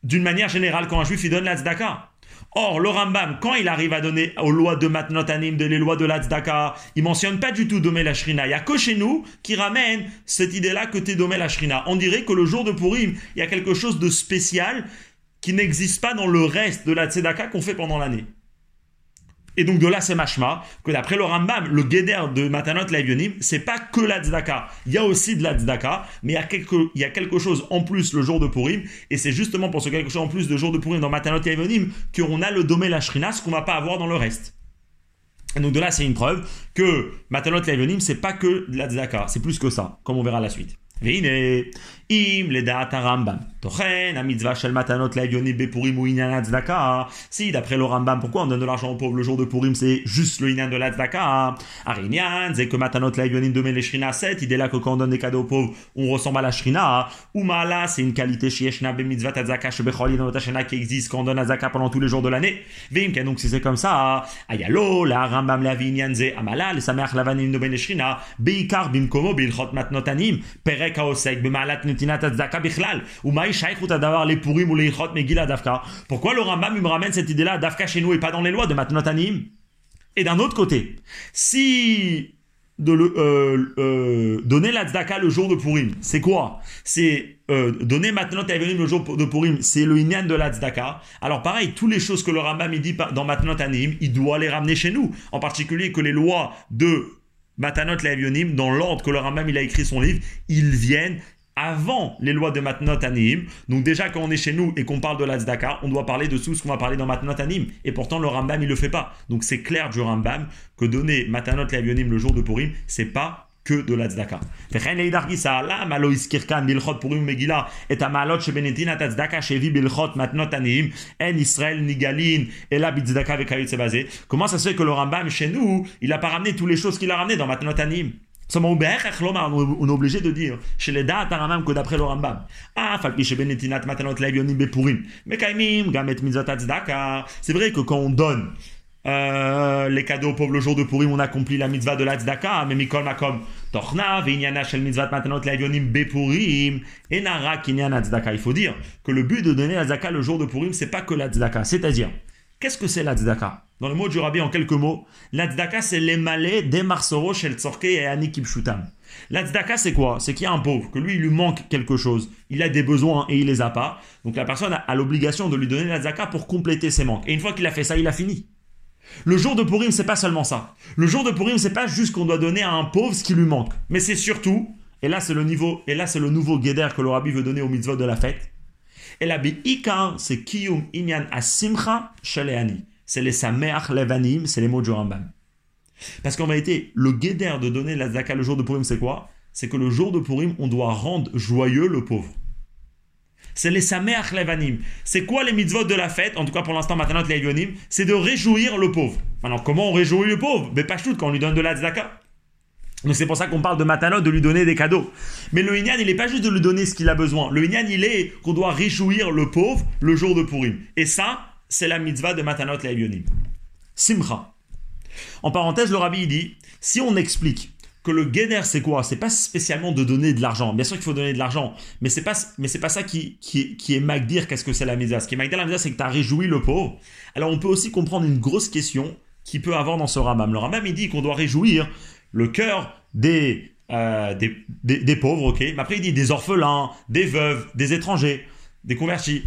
d'une manière générale, quand un juif il donne la tzedaka. Or, le Rambam, quand il arrive à donner aux lois de Matnotanim, les lois de la tzedaka, il mentionne pas du tout Domé la Shrina. Il y a que chez nous qui ramène cette idée-là que t'es Domé la Shrina. On dirait que le jour de Purim, il y a quelque chose de spécial qui n'existe pas dans le reste de la tzedaka qu'on fait pendant l'année. Et donc de là, c'est machma, que d'après le Rambam, le Geder de Matanot Laivionim, c'est pas que la tzedaka. Il y a aussi de la tzedaka, mais il y, a quelque, il y a quelque chose en plus le jour de Purim, et c'est justement pour ce quelque chose en plus de jour de Purim dans Matanot Laivionim qu'on a le domé la ce qu'on va pas avoir dans le reste. Et donc de là, c'est une preuve que Matanot Laivionim, c'est pas que de la tzedaka, c'est plus que ça, comme on verra la suite. Vine, si, d'après le Rambam, pourquoi on donne de l'argent aux pauvres le jour de Purim, c'est juste le inan de la tzedaka. Arinian, c'est que matanot la yonim de Meleshrina 7, idée là que quand on donne des cadeaux aux pauvres, on ressemble à la shrina. Umala, c'est une qualité shieshna be mitzvah tzedaka shebecholi dans notre qui existe quand on donne tzedaka pendant tous les jours de l'année. Vimka, donc si c'est comme ça, ayalo, la Rambam la vinyan ze amala, les samer lavanim de Meleshrina, beikar bimkomo bilchot matnotanim, perek Bichlal, ou les ou les Pourquoi le Rambam me ramène cette idée-là Dafka chez nous et pas dans les lois de Matnotanim Et d'un autre côté, si euh, euh, donner la tzedaka le jour de Purim, c'est quoi? C'est euh, donner maintenant Avenim le jour de Purim, c'est le inyan de la tzedaka. Alors pareil, toutes les choses que le Rambam dit dans maintenant Anim, il doit les ramener chez nous. En particulier que les lois de Matanot Leavionim, dans l'ordre que le Rambam il a écrit son livre, ils viennent avant les lois de Matnot Anim. Donc déjà quand on est chez nous et qu'on parle de l'Azdaka, on doit parler de tout ce qu'on va parler dans Matnot Anim. Et pourtant le Rambam il le fait pas. Donc c'est clair du Rambam que donner Matanot Lavionim le jour de Purim, c'est pas que de l'Azdaka. Comment ça se fait que le Rambam chez nous, il a pas ramené toutes les choses qu'il a ramenées dans Matnot Anim? on est obligé de dire, chez les dates Aramam que d'après le Rambam. Ah, C'est vrai que quand on donne euh, les cadeaux au pauvre le jour de Purim, on accomplit la mitzvah de la l'Atzdaka, mais Mikol Makom, Torchna, Vinyana, Shel Mitzvah, Matanot, Lagionim, Bepurim, Enara, Kinyan, Atzdaka. Il faut dire que le but de donner l'Atzdaka le jour de Purim, c'est pas que la l'Atzdaka. C'est-à-dire, qu'est-ce que c'est la tzedaka Dans le mot du rabbi, en quelques mots, la tzedaka, c'est les malais des marsoro shel tzorke et ani. La tzedaka, c'est quoi? C'est qu'il y a un pauvre, que lui, il lui manque quelque chose. Il a des besoins et il les a pas. Donc la personne a, l'obligation de lui donner la tzedaka pour compléter ses manques. Et une fois qu'il a fait ça, il a fini. Le jour de Purim, c'est pas seulement ça. Le jour de Purim, c'est pas juste qu'on doit donner à un pauvre ce qui lui manque, mais c'est surtout, et là c'est le niveau, et là c'est le nouveau guéder que le rabbi veut donner au mitzvot de la fête. C'est kiyum inyan asimcha shaleani. C'est les sameach levanim, c'est les mots du Rambam. Parce qu'en réalité, le guéder de donner la zaka le jour de Purim, c'est quoi? C'est que le jour de Purim, on doit rendre joyeux le pauvre. C'est les Sameach Levanim. C'est quoi les mitzvot de la fête? En tout cas, pour l'instant, Matanot Levanim, c'est de réjouir le pauvre. Maintenant, comment on réjouit le pauvre? Mais pas tout quand on lui donne de la tzedaka. Donc c'est pour ça qu'on parle de Matanot, de lui donner des cadeaux. Mais le Inyan, il n'est pas juste de lui donner ce qu'il a besoin. Le Inyan, il est qu'on doit réjouir le pauvre le jour de Purim. Et ça, c'est la mitzvah de Matanot Levanim. Simcha. En parenthèse, le rabbi dit, si on explique que le guéder c'est quoi? C'est pas spécialement de donner de l'argent. Bien sûr qu'il faut donner de l'argent, mais c'est pas pas ça qui qui, est magdir qu'est-ce que c'est la mitzvah. Ce qui est magdir la mitzvah c'est que tu as réjoui le pauvre. Alors on peut aussi comprendre une grosse question qui peut avoir dans ce Rambam. Le Rambam il dit qu'on doit réjouir le cœur des, euh, des, des, pauvres, ok. Mais après il dit des orphelins, des veuves, des étrangers, des convertis.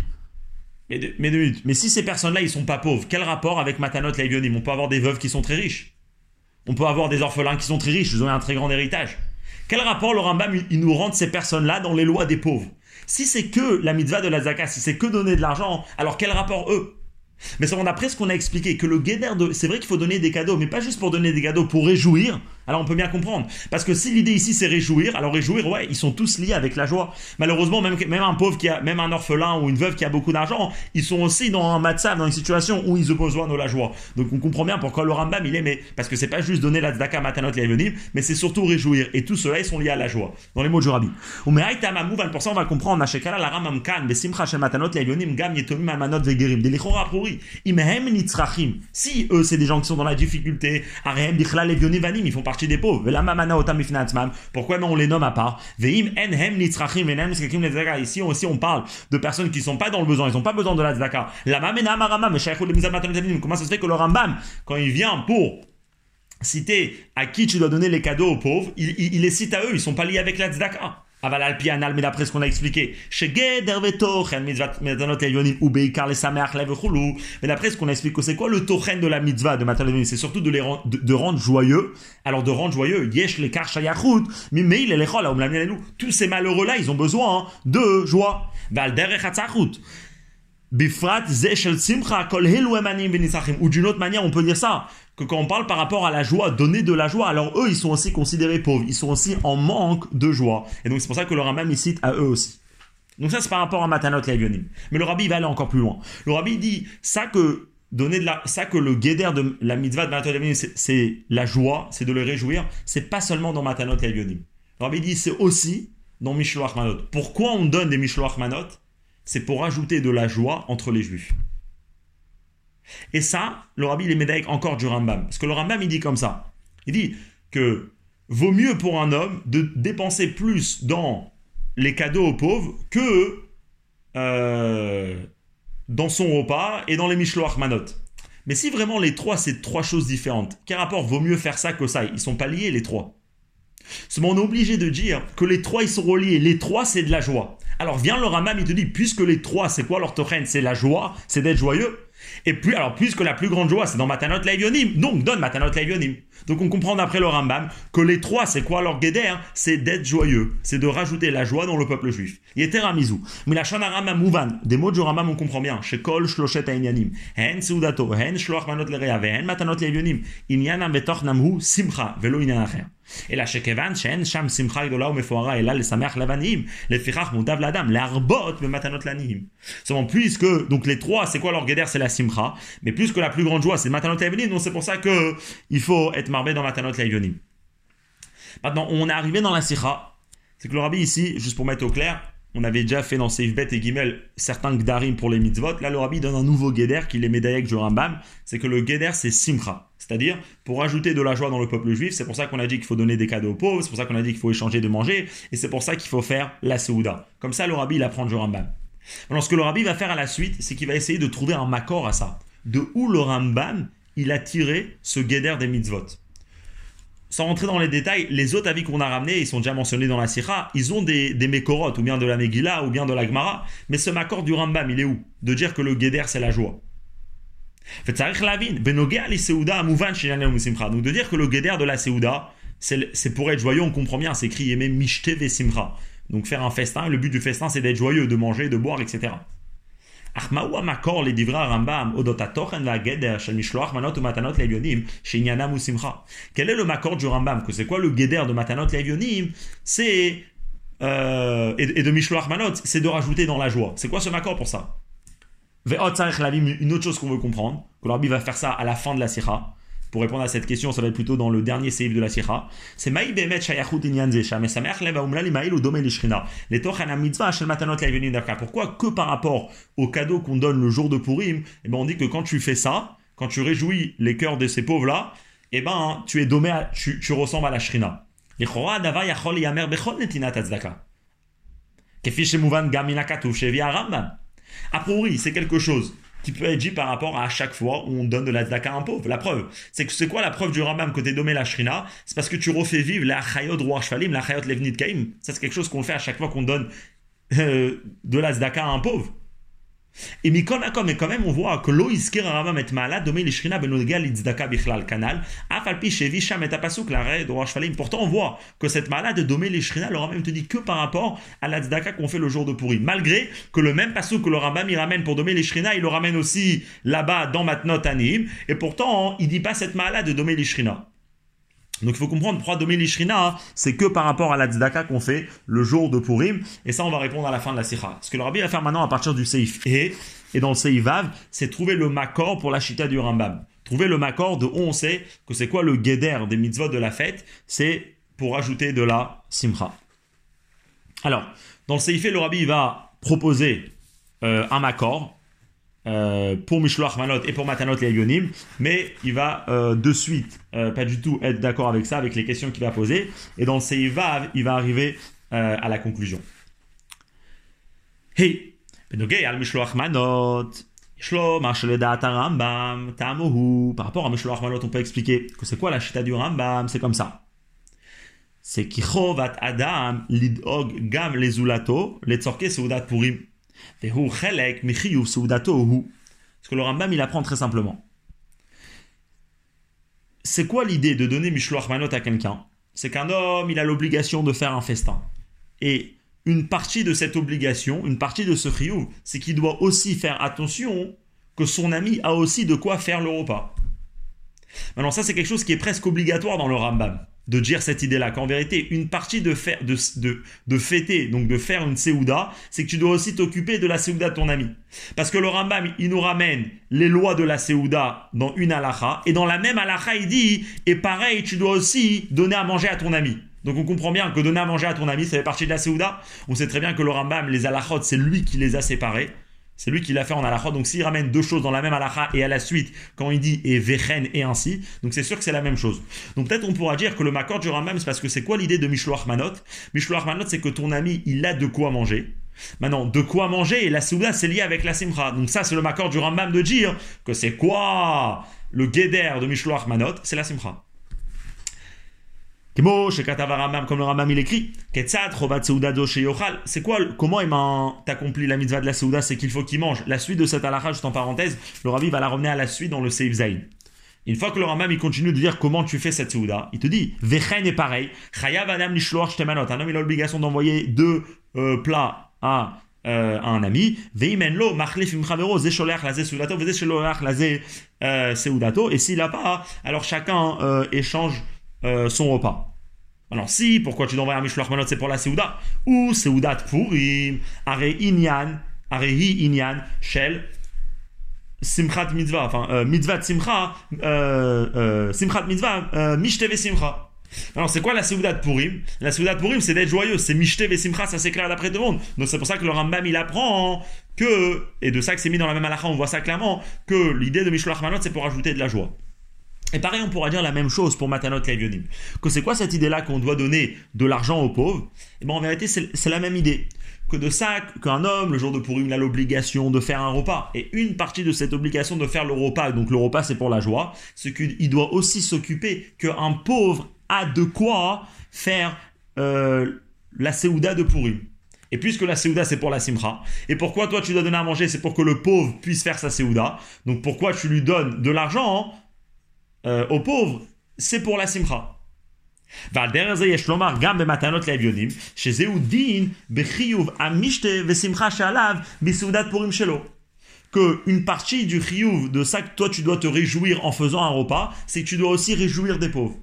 Mais, de, mais, mais si ces personnes-là, ils sont pas pauvres, quel rapport avec Matanot Laivionim On peut avoir des veuves qui sont très riches. On peut avoir des orphelins qui sont très riches, ils ont un très grand héritage. Quel rapport le Rambam il nous rend ces personnes-là dans les lois des pauvres? Si c'est que la mitzvah de la zakat, si c'est que donner de l'argent, alors quel rapport eux? Mais c'est d'après ce qu'on a expliqué, que le guéder de... C'est vrai qu'il faut donner des cadeaux, mais pas juste pour donner des cadeaux, pour réjouir. Alors on peut bien comprendre. Parce que si l'idée ici c'est réjouir, alors réjouir, ouais, ils sont tous liés avec la joie. Malheureusement, même, même un pauvre qui a, même un orphelin ou une veuve qui a beaucoup d'argent, ils sont aussi dans un matzav, dans une situation où ils ont besoin de la joie. Donc on comprend bien pourquoi le Rambam il est, mais parce que c'est pas juste donner la tzedaka matanot venir, mais c'est surtout réjouir. Et tout cela, ils sont liés à la joie. Dans les mots de Rabbi. Ou mais pour ça on va comprendre, la Rambam kan, besimcha matanot gam yetomim almanot vegerim. Si eux c'est des gens qui sont dans la difficulté, ils font des pauvres. Pourquoi on les nomme à part? Ici aussi on parle de personnes qui ne sont pas dans le besoin, ils n'ont pas besoin de la tzedaka. Comment ça se fait que le Rambam, quand il vient pour citer à qui tu dois donner les cadeaux aux pauvres, il, il les cite à eux, ils ne sont pas liés avec la tzedaka mais d'après ce qu'on a expliqué, mais d'après ce qu'on a expliqué, c'est quoi le de la mitzvah de Matan C'est surtout de, les rendre, joyeux. Alors de rendre joyeux, tous ces malheureux-là, ils ont besoin de joie. Ou d'une autre manière, on peut dire ça que quand on parle par rapport à la joie, donner de la joie, alors eux, ils sont aussi considérés pauvres, ils sont aussi en manque de joie. Et donc c'est pour ça que le Rambam, il cite à eux aussi. Donc ça, c'est par rapport à Matanot Levionim. Mais le Rabbi, il va aller encore plus loin. Le Rabbi dit, ça que donner de la, ça que le guéder de la mitzvah de Matanot Levionim, c'est la joie, c'est de le réjouir, c'est pas seulement dans Matanot Levionim. Le Rabbi dit, c'est aussi dans Mishloach Manot. Pourquoi on donne des Mishloach Manot? C'est pour ajouter de la joie entre les Juifs. Et ça, le rabbi, il est médaille encore du Rambam. Parce que le Rambam, il dit comme ça. Il dit que vaut mieux pour un homme de dépenser plus dans les cadeaux aux pauvres que euh, dans son repas et dans les Mishloach Manot. Mais si vraiment les trois, c'est trois choses différentes, quel rapport vaut mieux faire ça que ça? Ils sont pas liés, les trois. Seulement, on est obligé de dire que les trois, ils sont reliés. Les trois, c'est de la joie. Alors vient le Rambam, il te dit, puisque les trois, c'est quoi leur C'est la joie, c'est d'être joyeux. Et puis, alors, puisque la plus grande joie, c'est dans Matanot Leivionim, donc donne Matanot Leivionim. Donc on comprend d'après le Rambam que les trois, c'est quoi leur guéder C'est d'être joyeux, c'est de rajouter la joie dans le peuple juif. était Ramizou. Mais la Shana Rambam Mouvan, des mots du Rambam, on comprend bien. Chez Kol Shloshet Ainyanim, Hen Seudato, Hen Shloach Manot Lerea, Hen Matanot Leivionim, Inyanam Betoch Namhu Simcha, Velo Inyan אלא שכיוון שאין שם שמחה גדולה ומפוארה אלא לשמח לבנים, לפיכך מוטב לאדם להרבות במתנות לעניים. Seulement puisque, donc les trois, c'est quoi leur guéder C'est la simcha, mais plus que la plus grande joie, c'est matanot laïvonim, donc c'est pour ça que il faut être marbé dans matanot laïvonim. Maintenant, on est arrivé dans la sikha, c'est que le rabbi ici, juste pour mettre au clair, on avait déjà fait dans Seif Bet et Gimel certains gdarim pour les mitzvot. Là, le rabbi donne un nouveau guéder qui est médaillé du Rambam. C'est que le guéder, c'est simcha. C'est-à-dire, pour ajouter de la joie dans le peuple juif, c'est pour ça qu'on a dit qu'il faut donner des cadeaux aux pauvres, c'est pour ça qu'on a dit qu'il faut échanger de manger, et c'est pour ça qu'il faut faire la Seouda. Comme ça, le rabbi, il apprend du Rambam. Alors, ce que le rabbi va faire à la suite, c'est qu'il va essayer de trouver un macor à ça. De où le Rambam, il a tiré ce guéder des mitzvot sans rentrer dans les détails, les autres avis qu'on a ramenés, ils sont déjà mentionnés dans la Sira, ils ont des, des ou bien de la Megillah, ou bien de la Gemara, mais ce Makor du Rambam, il est où? De dire que le Geder, c'est la joie. Donc de dire que le Geder de la Seouda, c'est pour être joyeux, on comprend bien, c'est écrit Yemem Mishte Vesimcha. Donc faire un festin, le but du festin, c'est d'être joyeux, de manger, de boire, etc. Quel est le makor du Rambam Que c'est quoi le guéder de matanot le'evyonim C'est et, de c'est rajouter dans la joie. C'est quoi ce Makor pour ça? Une autre chose qu'on veut comprendre, que l'Arbi va faire ça à la fin de la Sikha. Pour répondre à cette question, ça va être plutôt dans le dernier seif de la Sikha. C'est Maï Bemet Shayachut Inyan Zesha, mais Sameach Leva Umlali Maïl ou Domé Lishrina. Les Tochana Mitzvah Shel Matanot Laivenu Daka. Pourquoi que par rapport au cadeau qu'on donne le jour de Purim, eh ben on dit que quand tu fais ça, quand tu réjouis les cœurs de ces pauvres-là, eh ben tu es domé, tu, tu ressembles à la Shrina. לכאורה הדבר יכול להיאמר בכל נתינת הצדקה. כפי שמובן גם מן הכתוב שהביא הרמב"ם. A priori, c'est quelque chose qui peut être dit par rapport à chaque fois où on donne de la tzedaka à un pauvre. La preuve, c'est que c'est quoi la preuve du Rambam côté domé la shrina? C'est parce que tu refais vivre la chayot roi shvalim, la chayot levnit kaim. Ça, c'est quelque chose qu'on fait à chaque fois qu'on donne euh, de la tzedaka à un pauvre. Et Mikol Makom, mais quand même, on voit que l'eau iskir Rambam et Mala, domé l'ishrina benogal itzdaka bichlal kanal, afalpi shevi sham et apasuk la raie de Roshvalim. Pourtant, on voit que cette malade de domé l'ishrina, le Rambam te dit que par rapport à la qu'on fait le jour de pourri. Malgré que le même pasuk que le Rambam il ramène pour domé l'ishrina, il le ramène aussi là-bas dans Matnot Anim, et pourtant, il dit pas cette malade de domé l'ishrina. Donc il faut comprendre, pourquoi Domé l'Ishrina, c'est que par rapport à la tzedaka qu'on fait le jour de Purim. Et ça, on va répondre à la fin de la Sikha. Ce que le Rabbi va faire maintenant à partir du Seif et, dans le Seif Vav, c'est trouver le makor pour la Shita du Rambam. Trouver le makor de où on sait que c'est quoi le guéder des mitzvot de la fête, c'est pour ajouter de la Simcha. Alors, dans le Seif, le Rabbi va proposer euh, un makor, euh, pour Mishloach Manot et pour Matanot les Yonim, mais il va euh, de suite euh, pas du tout être d'accord avec ça, avec les questions qu'il va poser, et dans le va il va arriver à la conclusion. Hey, al Mishloach Manot, par rapport à Mishloach Manot, on peut expliquer que c'est quoi la chita du Rambam, c'est comme ça. C'est Kichovat Adam lidog gam lezulato, letzorke seudat purim. Ce que le Rambam il apprend très simplement. C'est quoi l'idée de donner Mishloach Manot à quelqu'un? C'est qu'un homme, il a l'obligation de faire un festin. Et une partie de cette obligation, une partie de ce chiyuv, c'est qu'il doit aussi faire attention que son ami a aussi de quoi faire le repas. Maintenant, ça, c'est quelque chose qui est presque obligatoire dans le Rambam de dire cette idée-là, qu'en vérité, une partie de, faire, de, de, de fêter, donc de faire une Seouda, c'est que tu dois aussi t'occuper de la Seouda de ton ami. Parce que le Rambam, il nous ramène les lois de la Seouda dans une halakha, et dans la même halakha, il dit, et pareil, tu dois aussi donner à manger à ton ami. Donc on comprend bien que donner à manger à ton ami, ça fait partie de la Seouda. On sait très bien que le Rambam, les halakhot, c'est lui qui les a séparés. C'est lui qui l'a fait en halakha. Donc s'il ramène deux choses dans la même halakha et à la suite, quand il dit et vechen et ainsi, donc c'est sûr que c'est la même chose. Donc peut-être on pourra dire que le makor du Rambam, c'est parce que c'est quoi l'idée de Mishloach Manot? Mishloach Manot, c'est que ton ami, il a de quoi manger. Maintenant, de quoi manger et la souda, c'est lié avec la simcha. Donc ça, c'est le makor du Rambam de dire que c'est quoi le guéder de Mishloach Manot? C'est la simcha. Comme le Ramam il écrit, c'est quoi, comment il t'accomplit la mitzvah de la Seuda C'est qu'il faut qu'il mange. La suite de cette halakha, juste en parenthèse, le Rabbi va la ramener à la suite dans le Seif Zayn. Une fois que le Ramam il continue de dire comment tu fais cette Seuda, il te dit, Vechen est pareil, Un homme il a l'obligation d'envoyer deux euh, plats à euh, un ami, euh, et s'il n'a pas, alors chacun échange euh, son repas. Alors si, pourquoi tu dois un Mishloach Manot, c'est pour la Seuda Ou Seudat Purim, Are Inyan, Arehi Inyan, Shel, Simchat Mitzvah, enfin, euh, Mitzvah Simcha, euh, euh, Simchat Mitzvah, euh, Mishteve Simcha. Alors, c'est quoi la Seudat Purim? La Seudat Purim, c'est d'être joyeux. C'est Mishteve Simcha, ça c'est clair d'après tout le monde. Donc, c'est pour ça que le Rambam, il apprend que, et de ça que c'est mis dans la même halakha, on voit ça clairement, que l'idée de Mishloach Manot, c'est pour ajouter de la joie. Et pareil, on pourra dire la même chose pour Matanot Levionim. Que c'est quoi cette idée-là qu'on doit donner de l'argent aux pauvres? Et eh bien en vérité, c'est la même idée. Que de ça, qu'un homme, le jour de Purim, a l'obligation de faire un repas. Et une partie de cette obligation de faire le repas, donc le repas c'est pour la joie, c'est qu'il doit aussi s'occuper qu'un pauvre a de quoi faire euh, la Seouda de Purim. Et puisque la Seouda c'est pour la Simcha, et pourquoi toi tu dois donner à manger, c'est pour que le pauvre puisse faire sa Seouda. Donc pourquoi tu lui donnes de l'argent euh, aux pauvres, c'est pour la simcha. que une partie du chiyuv de ça que toi tu dois te réjouir en faisant un repas, c'est que tu dois aussi réjouir des pauvres.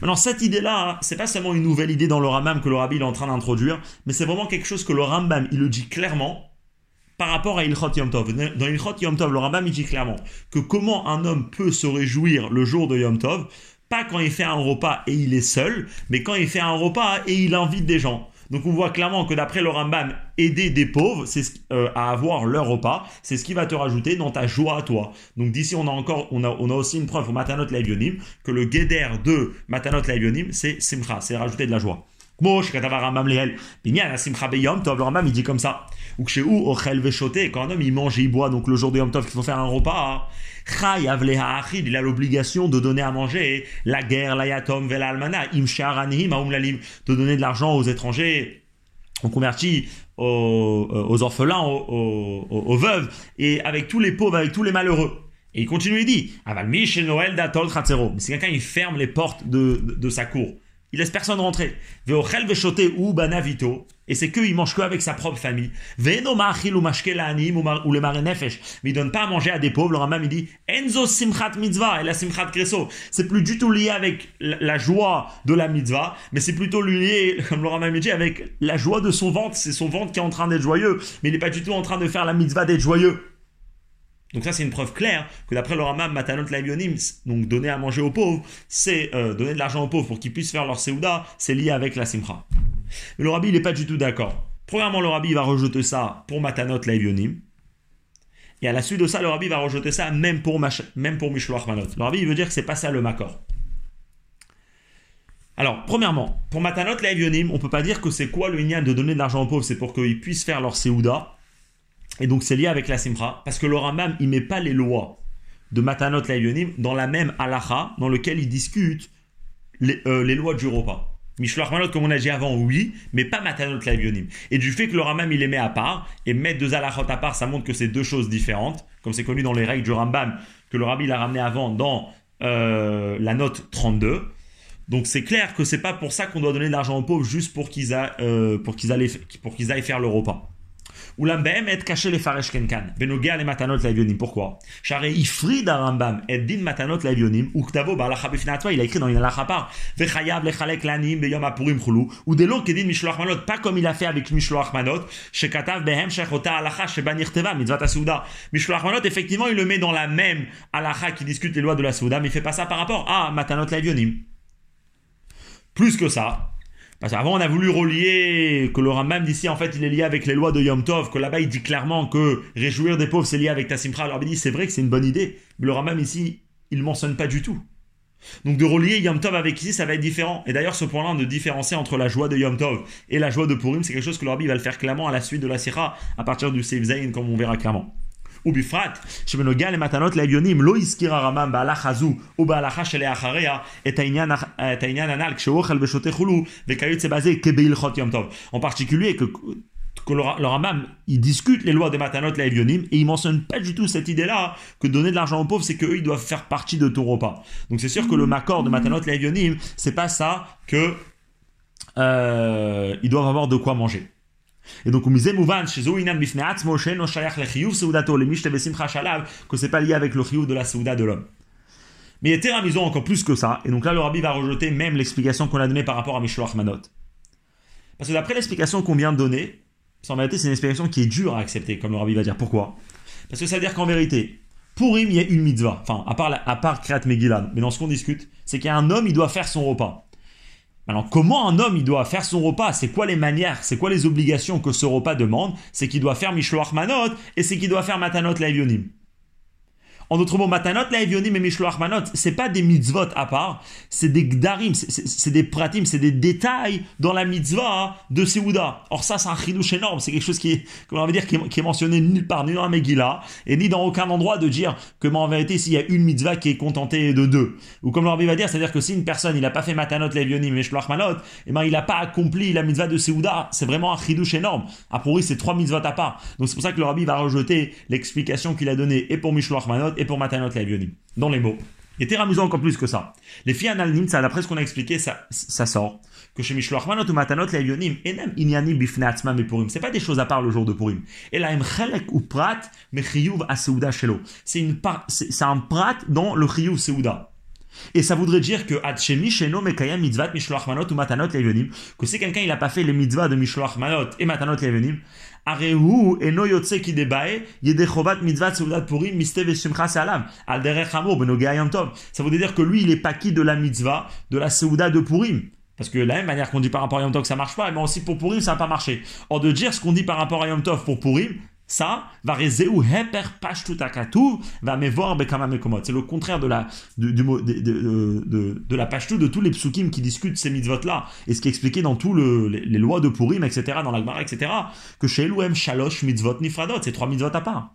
Maintenant, cette idée-là, c'est pas seulement une nouvelle idée dans le Rambam que le Rabbi est en train d'introduire, mais c'est vraiment quelque chose que le Rambam, il le dit clairement par rapport à Ilchot Yom Tov. Dans Ilchot Yom Tov, le Rambam, il dit clairement que comment un homme peut se réjouir le jour de Yom Tov, pas quand il fait un repas et il est seul, mais quand il fait un repas et il invite des gens. Donc on voit clairement que d'après le Rambam, aider des pauvres c'est euh, à avoir leur repas, c'est ce qui va te rajouter dans ta joie à toi. Donc d'ici on a encore, on a, on a aussi une preuve au Matanot Laivionim que le guéder de Matanot Laivionim c'est Simcha, c'est rajouter de la joie. Il dit comme ça. Que chez où, quand un homme il mange et il boit, donc le jour de Yom Tov qu'il faut faire un repas, il a l'obligation de donner à manger la guerre, la yatom, vela almana, de donner de l'argent aux étrangers, aux convertis, aux, euh, orphelins, aux, veuves, et avec tous les pauvres, avec tous les malheureux. Et il continue, il dit, Noël datol si quelqu'un il ferme les portes de sa cour, il laisse personne rentrer. Veochel ou banavito. Et c'est qu'il mange que avec sa propre famille. Veno machil ou ou le. Mais il donne pas à manger à des pauvres. Le il dit, Enzo simchat mitzvah et la simchat kreso. C'est plus du tout lié avec la joie de la mitzvah, mais c'est plutôt lié, comme le dit, avec la joie de son ventre. C'est son ventre qui est en train d'être joyeux. Mais il n'est pas du tout en train de faire la mitzvah d'être joyeux. Donc ça, c'est une preuve claire que d'après le Ramam, Matanot Lavionim, donc donner à manger aux pauvres, c'est euh, donner de l'argent aux pauvres pour qu'ils puissent faire leur Seouda, c'est lié avec la Simcha. Mais le Rabbi, il n'est pas du tout d'accord. Premièrement, le Rabbi va rejeter ça pour Matanot Lavionim. Et à la suite de ça, le Rabbi va rejeter ça même pour, même pour Mishloach Manot. Le Rabbi, il veut dire que c'est pas ça le Makor. Alors, premièrement, pour Matanot Lavionim, on peut pas dire que c'est quoi le Inyan de donner de l'argent aux pauvres, c'est pour qu'ils puissent faire leur Seouda. Et donc c'est lié avec la Simcha, parce que le Rambam, il met pas les lois de Matanot Laïonim dans la même halacha dans lequel il discute les, euh, lois du repas. Mishloach Manot, comme on a dit avant, oui, mais pas Matanot Laïonim. Et du fait que le Rambam, il les met à part, et mettre deux halachot à part, ça montre que c'est deux choses différentes, comme c'est connu dans les règles du Rambam, que le Rabbi l'a ramené avant dans euh, la note 32. Donc c'est clair que c'est pas pour ça qu'on doit donner de l'argent aux pauvres juste pour qu'ils euh, pour qu'ils aillent faire le repas. Oulam behem et caché les faresh kenkan. Benogia les matanot laivionim. Pourquoi? Charé ifrid arambam et din matanot laivionim. Ou ktavo balacha befinatoire, il a écrit dans une alacha par. Vechayav lechalek lanim beyom apurim chulu. Ou de l'eau kedin mishloach manot. Pas comme il a fait avec mishloach manot. Shekatav behem shechota alacha shebanir teva mitzvat asouda. Mishloach manot, effectivement, il le met dans la même alacha qui discute les lois de la souda, mais il fait pas ça par rapport à matanot laivionim. Plus que ça, parce qu'avant, on a voulu relier que le Rambam d'ici, en fait, il est lié avec les lois de Yom Tov, que là-bas, il dit clairement que réjouir des pauvres, c'est lié avec ta Simcha. Alors, il dit, c'est vrai que c'est une bonne idée, mais le Rambam ici, il ne mentionne pas du tout. Donc, de relier Yom Tov avec ici, ça va être différent. Et d'ailleurs, ce point-là, de différencier entre la joie de Yom Tov et la joie de Purim, c'est quelque chose que le Rabbi va le faire clairement à la suite de la Sira, à partir du Seif Zayn, comme on verra clairement. ובפרט שבנוגע למתנות לעליונים לא הזכיר הרמב"ם בהלכה זו ובהלכה שלאחריה את העניין, את העניין הנ"ל כשהוא אוכל ושותה חולו וכיוצא בזה כבהלכות יום טוב. En particulier que que le, le Rambam, il discute les lois des matanot la Evionim et il mentionne pas du tout cette idée-là que donner de l'argent aux pauvres, c'est qu'eux, ils doivent faire partie de ton repas. Donc c'est sûr que le Makor de matanot la Evionim, c'est pas ça que euh, ils doivent avoir de quoi manger. Et donc, que c'est pas lié avec le chiyuv de la souda de l'homme. Mais il était amusant encore plus que ça. Et donc là, le rabbi va rejeter même l'explication qu'on a donnée par rapport à Mishloach Manot. Parce que d'après l'explication qu'on vient de donner, en vérité, c'est une explication qui est dure à accepter, comme le rabbi va dire. Pourquoi? Parce que ça veut dire qu'en vérité, pour il y a une mitzvah. Enfin, à part, à part Megillah. Mais dans ce qu'on discute, c'est qu'il y a un homme, il doit faire son repas. Alors comment un homme il doit faire son repas? C'est quoi les manières? C'est quoi les obligations que ce repas demande? C'est qu'il doit faire Mishloach Manot et c'est qu'il doit faire Matanot Laivionim. En d'autres mots, Matanot, la et Mishloach Manot, c'est pas des mitzvot à part, c'est des gdarim, c'est des pratim, c'est des détails dans la mitzvah de Seouda. Or ça, c'est un chidouche énorme, c'est quelque chose qui est, on qui est, mentionné nulle part, ni dans la Megillah, et ni dans aucun endroit de dire que, en vérité, s'il y a une mitzvah qui est contentée de deux. Ou comme l'Arbi va dire, c'est-à-dire que si une personne, il a pas fait Matanot, la et Mishloach Manot, eh ben, il a pas accompli la mitzvah de Seouda. C'est vraiment un chidouche énorme. A priori, c'est trois mitzvot à part. Donc c'est pour ça que le Rabbi va rejeter l'explication qu'il a donnée et pour Mishloach Manot et pour Matanot Laivionim, dans les mots. Il était amusant encore plus que ça. Les filles analnim, ça, d'après ce qu'on a expliqué, ça, ça sort. Que chez Mishloach Manot ou Matanot Laivionim, enem inyani bifnatzma me Purim. C'est pas des choses à part le jour de Purim. Et là, chelek ou prat me chiyuv a Seuda shelo. C'est une c'est un prat dans le chiyuv Seuda. Et ça voudrait dire que Mitzvat que si quelqu'un il n'a pas fait les mitzvahs de Mishloach Manot et Matanot Levenim, Ça voudrait dire que lui il est pas qui de la mitzvah de la Seuda de Purim. Parce que la même manière qu'on dit par rapport à Yom Tov ça marche pas, mais aussi pour Purim ça n'a pas marché. Or de dire ce qu'on dit par rapport à Yom Tov pour Purim, ça, va va me voir. C'est le contraire de la, du, du, de, de, de, de, la pashtu de tous les psukim qui discutent ces mitzvot-là. Et ce qui est expliqué dans tous le, les, lois de Purim, etc., dans la Gemara, etc., que chez Elohim shalosh mitzvot nifradot, c'est trois mitzvot à part.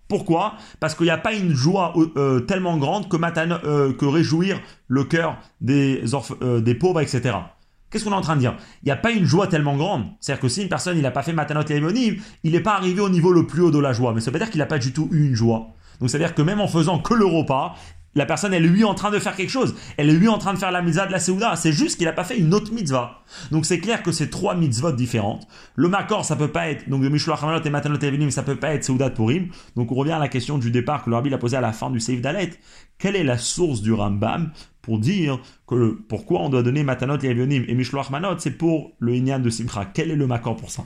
Pourquoi? Parce qu'il n'y a pas une joie euh, tellement grande euh, que réjouir le cœur des, euh, pauvres, etc. Qu'est-ce qu'on est en train de dire? Il n'y a pas une joie tellement grande. C'est-à-dire que si une personne n'a pas fait matanot et il n'est pas arrivé au niveau le plus haut de la joie. Mais ça veut dire qu'il n'a pas du tout eu une joie. Donc ça veut dire que même en faisant que le repas, la personne, est lui en train de faire quelque chose. Elle est lui en train de faire la mitzvah de la Seouda. C'est juste qu'il n'a pas fait une autre mitzvah. Donc c'est clair que c'est trois mitzvot différentes. Le makor, ça peut pas être, donc de Mishloach Hamanot et Matanot Evinim, ça peut pas être Seouda de Purim. Donc on revient à la question du départ que le Rabbi a posé à la fin du Seif Dalet. Quelle est la source du Rambam pour dire que pourquoi on doit donner Matanot et et Mishloach Manot, c'est pour le Inyan de Simcha. Quel est le makor pour ça?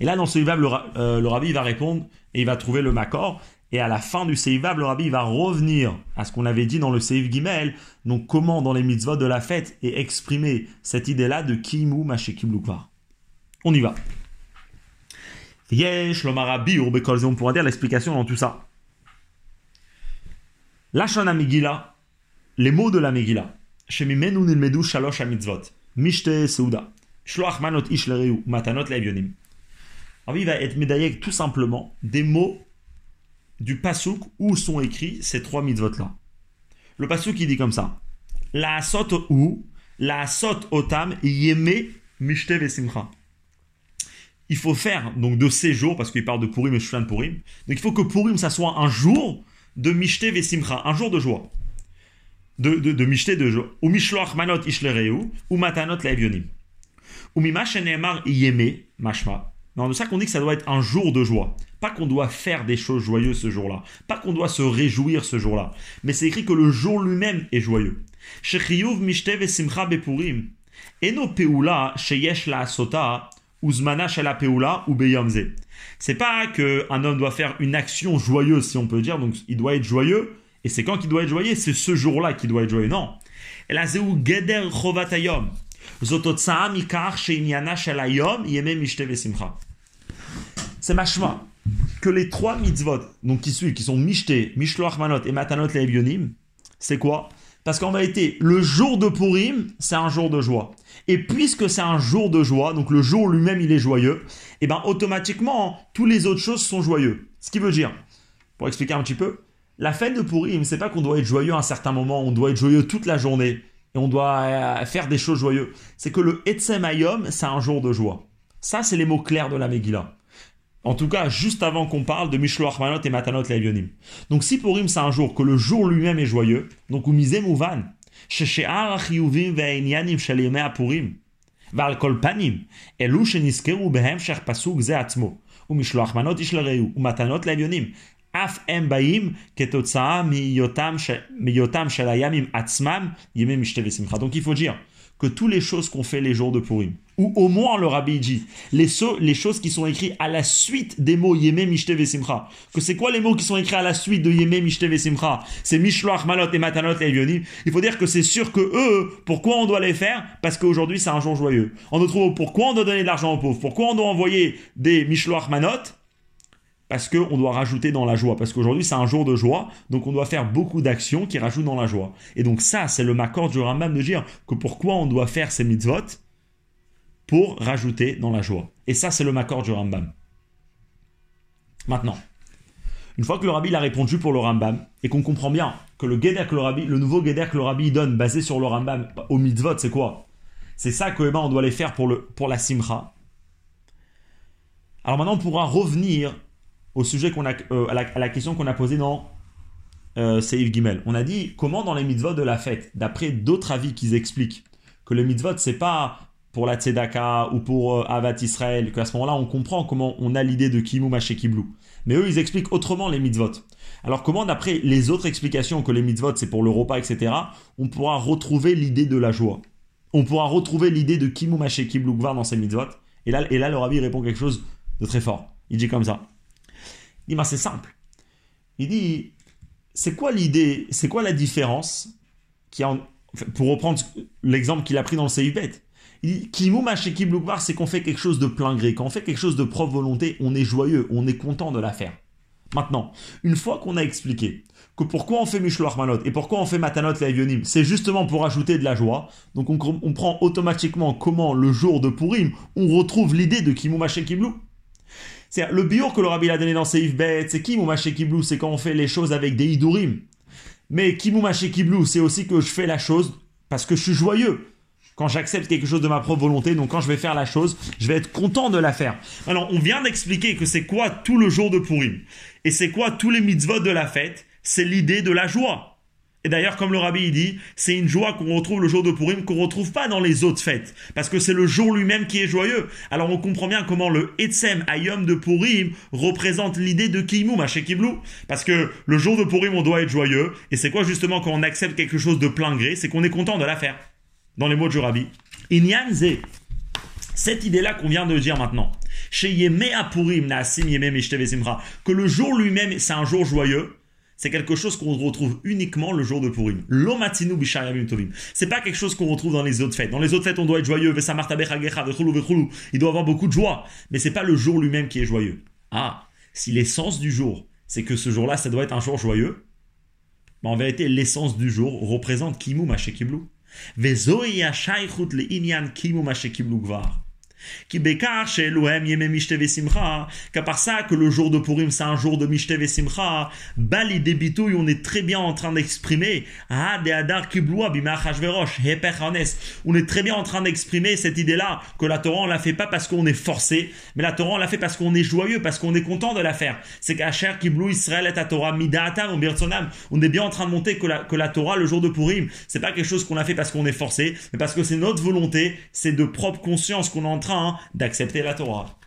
Et là, dans ce Seif le, euh, le Rabbi va répondre et il va trouver le makor. Et à la fin du Seivab, le Rabbi va revenir à ce qu'on avait dit dans le Seiv Gimel, donc comment dans les mitzvot de la fête et exprimer cette idée-là de Kimu Mashekim Lukvar. On y va. Yesh, l'Omarabi, on pourra dire l'explication dans tout ça. Lashon Megillah, les mots de la Megillah. Shemimenu nilmedu shalosh mitzvot. Mishte Seuda. Shloach manot ish matanot. Rabbi va être médaillé tout simplement des mots du pasouk où sont écrits ces trois mitzvot-là. Le pasouk, il dit comme ça. La sot ou, la sot otam, yeme mishte vesimcha. Il faut faire donc de ces jours, parce qu'il parle de Purim et de Purim, donc il faut que Purim, ça soit un jour de mishte vesimcha, un jour de joie. De, de, mishte de joie. Ou mishloach manot ishlereu, ou matanot laevionim. Ou yeme, mashma. Non, de ça qu'on dit que ça doit être un jour de joie. Pas qu'on doit faire des choses joyeuses ce jour-là. Pas qu'on doit se réjouir ce jour-là. Mais c'est écrit que le jour lui-même est joyeux. C'est pas que un homme doit faire une action joyeuse, si on peut dire, donc il doit être joyeux. Et c'est quand qu'il doit être joyeux? C'est ce jour-là qu'il doit être joyeux. Non. C'est machma que les trois mitzvot, donc qui sont Mishte, Mishloach Manot et Matanot Le'evionim, c'est quoi? Parce qu'en vérité, le jour de Purim, c'est un jour de joie. Et puisque c'est un jour de joie, donc le jour lui-même il est joyeux, et bien automatiquement, toutes les autres choses sont joyeuses. Ce qui veut dire, pour expliquer un petit peu, la fête de Purim, c'est pas qu'on doit être joyeux à un certain moment, on doit être joyeux toute la journée et on doit euh, faire des choses joyeuses. C'est que le Etzem Ayom, c'est un jour de joie. Ça, c'est les mots clairs de la Megillah. En tout cas, juste avant qu'on parle de Mishloach Manot et Matanot Levionim. Donc, si Purim, c'est un jour que le jour lui-même est joyeux, donc Umizé Mouvan, Sheshe'ar Achiyuvim Ve'enyanim Shalimea Purim, Val Behem Manot Levionim, אף הם באים כתוצאה מהיותם של הימים עצמם ימי משתה ושמחה. Donc il faut dire que toutes les choses qu'on fait les jours de Purim, ou au moins le rabbi dit, les, so, les choses qui sont écrites à la suite des mots Yemé Mishte Vesimcha. Que c'est quoi les mots qui sont écrits à la suite de Yemé Mishte Vesimcha C'est Mishloach Malot et Matanot et Evionim. Il faut dire que c'est sûr que eux, pourquoi on doit les faire Parce qu'aujourd'hui c'est un jour joyeux. On nous trouve pourquoi on doit donner de l'argent aux pauvres Pourquoi on doit envoyer des Mishloach Manot Parce qu'on doit rajouter dans la joie. Parce qu'aujourd'hui, c'est un jour de joie, donc on doit faire beaucoup d'actions qui rajoutent dans la joie. Et donc ça, c'est le maccord du Rambam de dire que pourquoi on doit faire ces mitzvot pour rajouter dans la joie. Et ça, c'est le maccord du Rambam. Maintenant, Une fois que le rabbi a répondu pour le Rambam, et qu'on comprend bien que le Geder que le rabbi, le nouveau Geder que le rabbi donne, basé sur le Rambam, au mitzvot, c'est quoi? C'est ça que eh ben, on doit les faire pour, le, pour la simcha. Alors maintenant, on pourra revenir au sujet qu'on a, euh, à, la, question qu'on a posée dans euh, Seif. On a dit comment dans les mitzvot de la fête, d'après d'autres avis qui expliquent que les mitzvot, c'est pas pour la tzedaka ou pour euh, Avat Israël, qu'à ce moment-là, on comprend comment on a l'idée de Kimu Maché Kiblou. Mais eux, ils expliquent autrement les mitzvot. Alors comment, d'après les autres explications que les mitzvot, c'est pour le repas, etc., on pourra retrouver l'idée de la joie? On pourra retrouver l'idée de Kimu Maché Kiblou dans ces mitzvot? Et là, et là, le rabbi répond quelque chose de très fort. Il dit comme ça. Il dit, bah, c'est simple. Il dit, c'est quoi l'idée, c'est quoi la différence qui a, pour reprendre l'exemple qu'il a pris dans le CIPET il dit, c'est qu'on fait quelque chose de plein gré. Quand on fait quelque chose de propre volonté, on est joyeux, on est content de la faire. Maintenant, une fois qu'on a expliqué que pourquoi on fait Mishloach Manot et pourquoi on fait Matanot Le'avionim, c'est justement pour ajouter de la joie. Donc on, prend automatiquement comment le jour de Purim, on retrouve l'idée de Kimouma chez c'est le biur que le rabbi a donné dans Seif Bet, c'est Kimuma Kiblou, c'est quand on fait les choses avec des idurim. Mais Kimuma Kiblou, c'est aussi que je fais la chose parce que je suis joyeux. Quand j'accepte quelque chose de ma propre volonté, donc quand je vais faire la chose, je vais être content de la faire. Alors, on vient d'expliquer que c'est quoi tout le jour de Purim. Et c'est quoi tous les mitzvot de la fête? C'est l'idée de la joie. Et d'ailleurs, comme le rabbi dit, c'est une joie qu'on retrouve le jour de Purim qu'on retrouve pas dans les autres fêtes, parce que c'est le jour lui-même qui est joyeux. Alors on comprend bien comment le Etzem Ayom de Purim représente l'idée de Kimoum à Kiblou, parce que le jour de Purim on doit être joyeux, et c'est quoi justement quand on accepte quelque chose de plein gré, c'est qu'on est content de la faire. Dans les mots du rabbi. Inyanze, cette idée-là qu'on vient de dire maintenant, chez Yeme Purim, que le jour lui-même c'est un jour joyeux, c'est quelque chose qu'on retrouve uniquement le jour de Purim. L'omatinu bishayamim tovim. C'est pas quelque chose qu'on retrouve dans les autres fêtes. Dans les autres fêtes, on doit être joyeux. Il doit avoir beaucoup de joie. Mais c'est pas le jour lui-même qui est joyeux. Ah, si l'essence du jour, c'est que ce jour-là, ça doit être un jour joyeux, mais en vérité, l'essence du jour représente Kimu Mashekiblu. Vezoya le inyan Kimu Mashekiblu Gvar qu'à part ça, que le jour de Purim, c'est un jour de Mishte Simcha, Bali débitouille, on est très bien en train d'exprimer, ah, de Adar on est très bien en train d'exprimer cette idée-là, que la Torah, on la fait pas parce qu'on est forcé, mais la Torah, on la fait parce qu'on est joyeux, parce qu'on est content de la faire. C'est qu'Acher Kiblu Israël et Torah, Midaatam, on est bien en train de monter que la, que la Torah, le jour de Purim, c'est pas quelque chose qu'on a fait parce qu'on est forcé, mais parce que c'est notre volonté, c'est de propre conscience qu'on est en train d'accepter la Torah.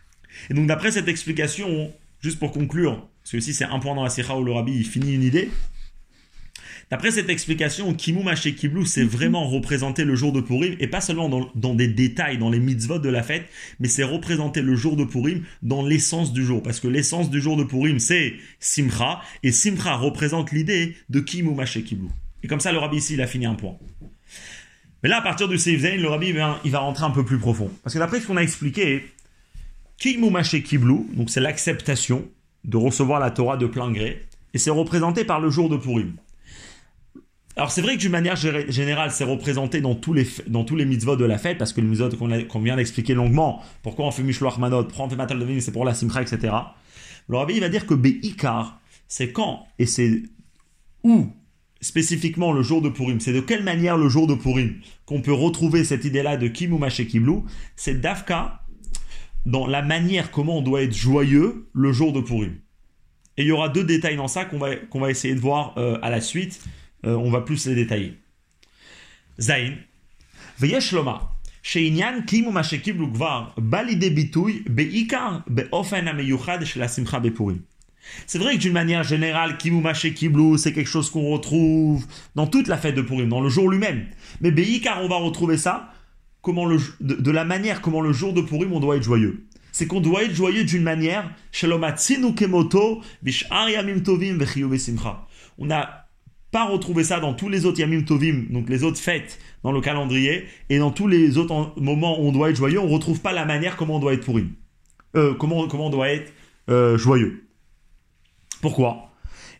Et donc d'après cette explication, juste pour conclure, parce que aussi c'est un point dans la Sikha où le Rabbi finit une idée, D'après cette explication, Kimu Maché Kiblu, c'est vraiment représenter le jour de Purim, et pas seulement dans, des détails, dans les mitzvot de la fête, mais c'est représenter le jour de Purim dans l'essence du jour. Parce que l'essence du jour de Purim, c'est Simcha, et Simcha représente l'idée de Kimu Maché Kiblu. Et comme ça, le Rabbi ici, il a fini un point. Mais là, à partir du Seif Zain, le rabbi, il va rentrer un peu plus profond. Parce que d'après ce qu'on a expliqué, Kimumache Kiblu, donc c'est l'acceptation de recevoir la Torah de plein gré, et c'est représenté par le jour de Purim. Alors c'est vrai que d'une manière générale, c'est représenté dans tous les dans tous les mitzvot de la fête, parce que les mitzvot qu'on vient d'expliquer longuement, pourquoi on fait Mishloach Manot, pourquoi on fait Matal de c'est pour la Simcha, etc. Le rabbi va dire que Be'ikar, c'est quand et c'est où spécifiquement le jour de Purim, c'est de quelle manière le jour de Purim qu'on peut retrouver cette idée-là de Kimuma chez Kiblou, c'est Dafka dans la manière comment on doit être joyeux le jour de Purim. Et il y aura deux détails dans ça qu'on va, qu'on va essayer de voir euh, à la suite. Euh, on va plus les détailler. Zain. ויש לומר שעניין קימו מה שקיבלו כבר בא לידי ביטוי בעיקר באופן המיוחד של השמחה בפורים. c'est vrai que d'une manière générale, Kimumache Kiblu, c'est quelque chose qu'on retrouve dans toute la fête de Purim, dans le jour lui-même. Mais car on va retrouver ça comment le, de, la manière comment le jour de Purim on doit être joyeux. C'est qu'on doit être joyeux d'une manière, on n'a pas retrouvé ça dans tous les autres Yamim Tovim, donc les autres fêtes dans le calendrier, et dans tous les autres moments où on doit être joyeux, on retrouve pas la manière comment on doit être Purim. Euh, comment, comment on doit être euh, joyeux. Pourquoi?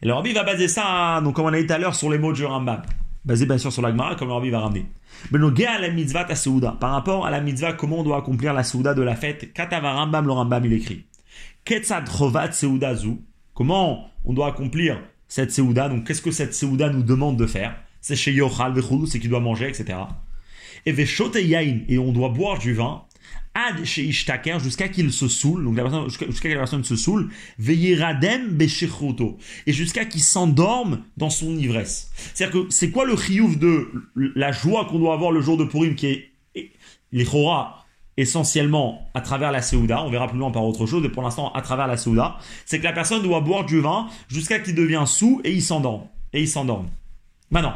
Et le Rabbi va baser ça, donc comme on a dit tout à l'heure, sur les mots du Rambam. Basé bien sûr sur l'Agmara, comme le Rabbi va ramener. Mais le à la mitzvah Par rapport à la mitzvah, comment on doit accomplir la Souda de la fête? Katava Rambam, le Rambam, il écrit. Ketzad Seuda Zu. Comment on doit accomplir cette Seouda. Donc, qu'est-ce que cette Seouda nous demande de faire? C'est chez Yochal, c'est qu'il doit manger, etc. Et Yain, et on doit boire du vin. Ad chez Ishtaker, jusqu'à qu'il se saoule, donc jusqu'à que la personne se saoule, Veyiradem Beshechroto, et jusqu'à qu'il s'endorme dans son ivresse. C'est-à-dire que c'est quoi le chiouf de la joie qu'on doit avoir le jour de Purim, qui est les chora essentiellement à travers la Seouda, on verra plus loin par autre chose, et pour l'instant à travers la Seouda, c'est que la personne doit boire du vin jusqu'à qu'il devienne sous et il s'endorme. Et il s'endorme. Maintenant,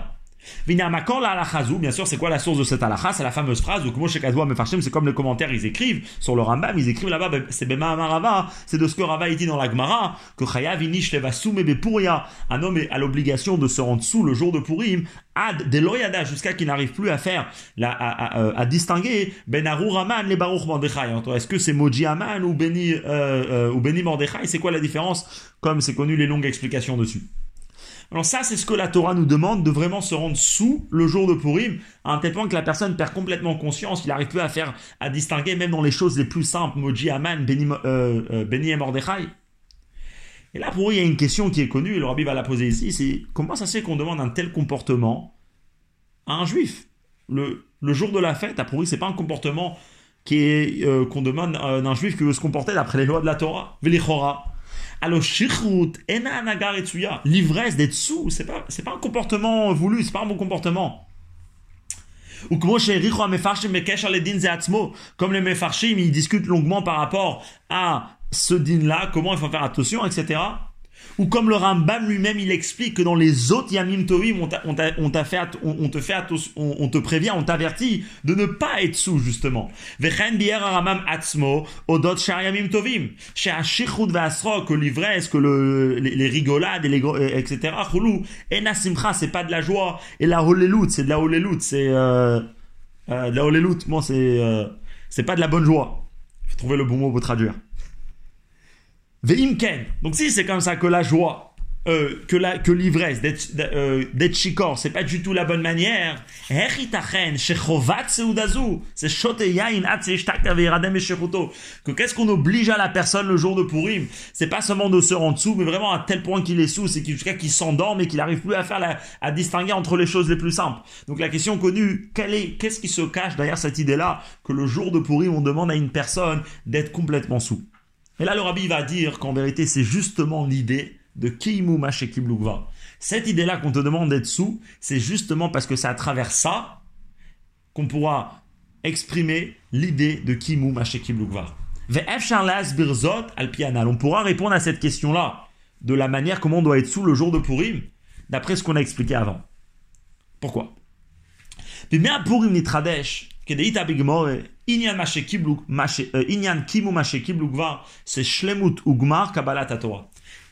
bien sûr, c'est quoi la source de cette halakha C'est la fameuse phrase où c'est comme les commentaires, ils écrivent sur le Rambam, ils écrivent là-bas, ben, c'est c'est de ce que Rava dit dans la Gemara, que Chayav Inish un homme a l'obligation de se rendre sous le jour de Purim, ad de loyada, jusqu'à qu'il n'arrive plus à faire, la, à, distinguer Ben Raman les Baruch Mordechai. Est-ce que c'est Moji Aman ou Beni, euh, euh, ou Beni Mordechai? C'est quoi la différence? Comme c'est connu les longues explications dessus. Alors ça, c'est ce que la Torah nous demande de vraiment se rendre sous le jour de Purim, à un tel point que la personne perd complètement conscience, il n'arrive plus à faire, à distinguer même dans les choses les plus simples, Moji Aman, Beni, euh, euh, et Mordechai. Et là, pour eux, il y a une question qui est connue, et le rabbi va la poser ici, c'est comment ça se fait qu'on demande un tel comportement à un juif? Le, jour de la fête, à ce c'est pas un comportement qui est euh, qu'on demande d'un juif qui veut se comporter d'après les lois de la Torah. Velichora. Alors, l'ivresse d'être sous, c'est pas, c'est pas un comportement voulu, c'est pas un bon comportement. Ou comme les mefarshim, ils discutent longuement par rapport à ce din là, comment il faut faire attention, etc. Ou comme le Rambam lui-même, il explique que dans les autres Yamim Tovim, on, on, te fait, on, te prévient, on t'avertit de ne pas être sous, justement. Vechen bier Ramam atzmo, odot shar Yamim Tovim. Chez Ashichud ve'asro, que l'ivresse, que le, les, rigolades, et etc. Chulou, en simcha, c'est pas de la joie. Et la holelut, c'est de la holelut, c'est, euh, euh, de la holelut. Bon, c'est, euh, c'est pas de la bonne joie. Faut trouver le bon mot pour traduire. Veimken. Donc si c'est comme ça que la joie, euh, que l'ivresse d'être euh, chicor, c'est pas du tout la bonne manière. Que qu'est-ce qu'on oblige à la personne le jour de Purim? C'est pas seulement de se rendre sous, mais vraiment à tel point qu'il est sous, c'est jusqu'à qu'il s'endorme et qu'il n'arrive plus à faire à distinguer entre les choses les plus simples. Donc la question connue, quelle est, qu'est-ce qui se cache derrière cette idée-là que le jour de Purim on demande à une personne d'être complètement sous? Et là, le rabbi va dire qu'en vérité, c'est justement l'idée de Kimu Mashekibloukva. Cette idée-là qu'on te demande d'être sous, c'est justement parce que c'est à travers ça qu'on pourra exprimer l'idée de Kimu Mashekibloukva. Birzot On pourra répondre à cette question-là de la manière comment on doit être sous le jour de Purim, d'après ce qu'on a expliqué avant. Pourquoi? Purim Nitradesh,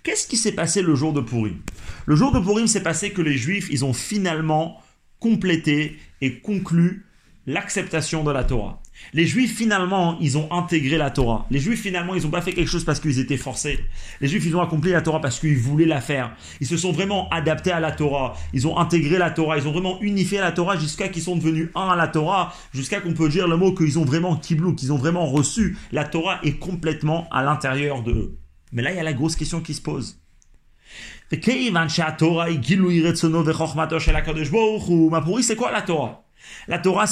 Qu'est-ce qui s'est passé le jour de Purim? Le jour de Purim s'est passé que les Juifs, ils ont finalement complété et conclu l'acceptation de la Torah. Les Juifs, finalement, ils ont intégré la Torah. Les Juifs, finalement, ils n'ont pas fait quelque chose parce qu'ils étaient forcés. Les Juifs, ils ont accompli la Torah parce qu'ils voulaient la faire. Ils se sont vraiment adaptés à la Torah. Ils ont intégré la Torah. Ils ont vraiment unifié la Torah jusqu'à qu'ils sont devenus un à la Torah. Jusqu'à qu'on peut dire le mot qu'ils ont vraiment kiblou, qu'ils ont vraiment reçu. La Torah est complètement à l'intérieur de eux. Mais là, il y a la grosse question qui se pose. c'est quoi la Torah? La Torah,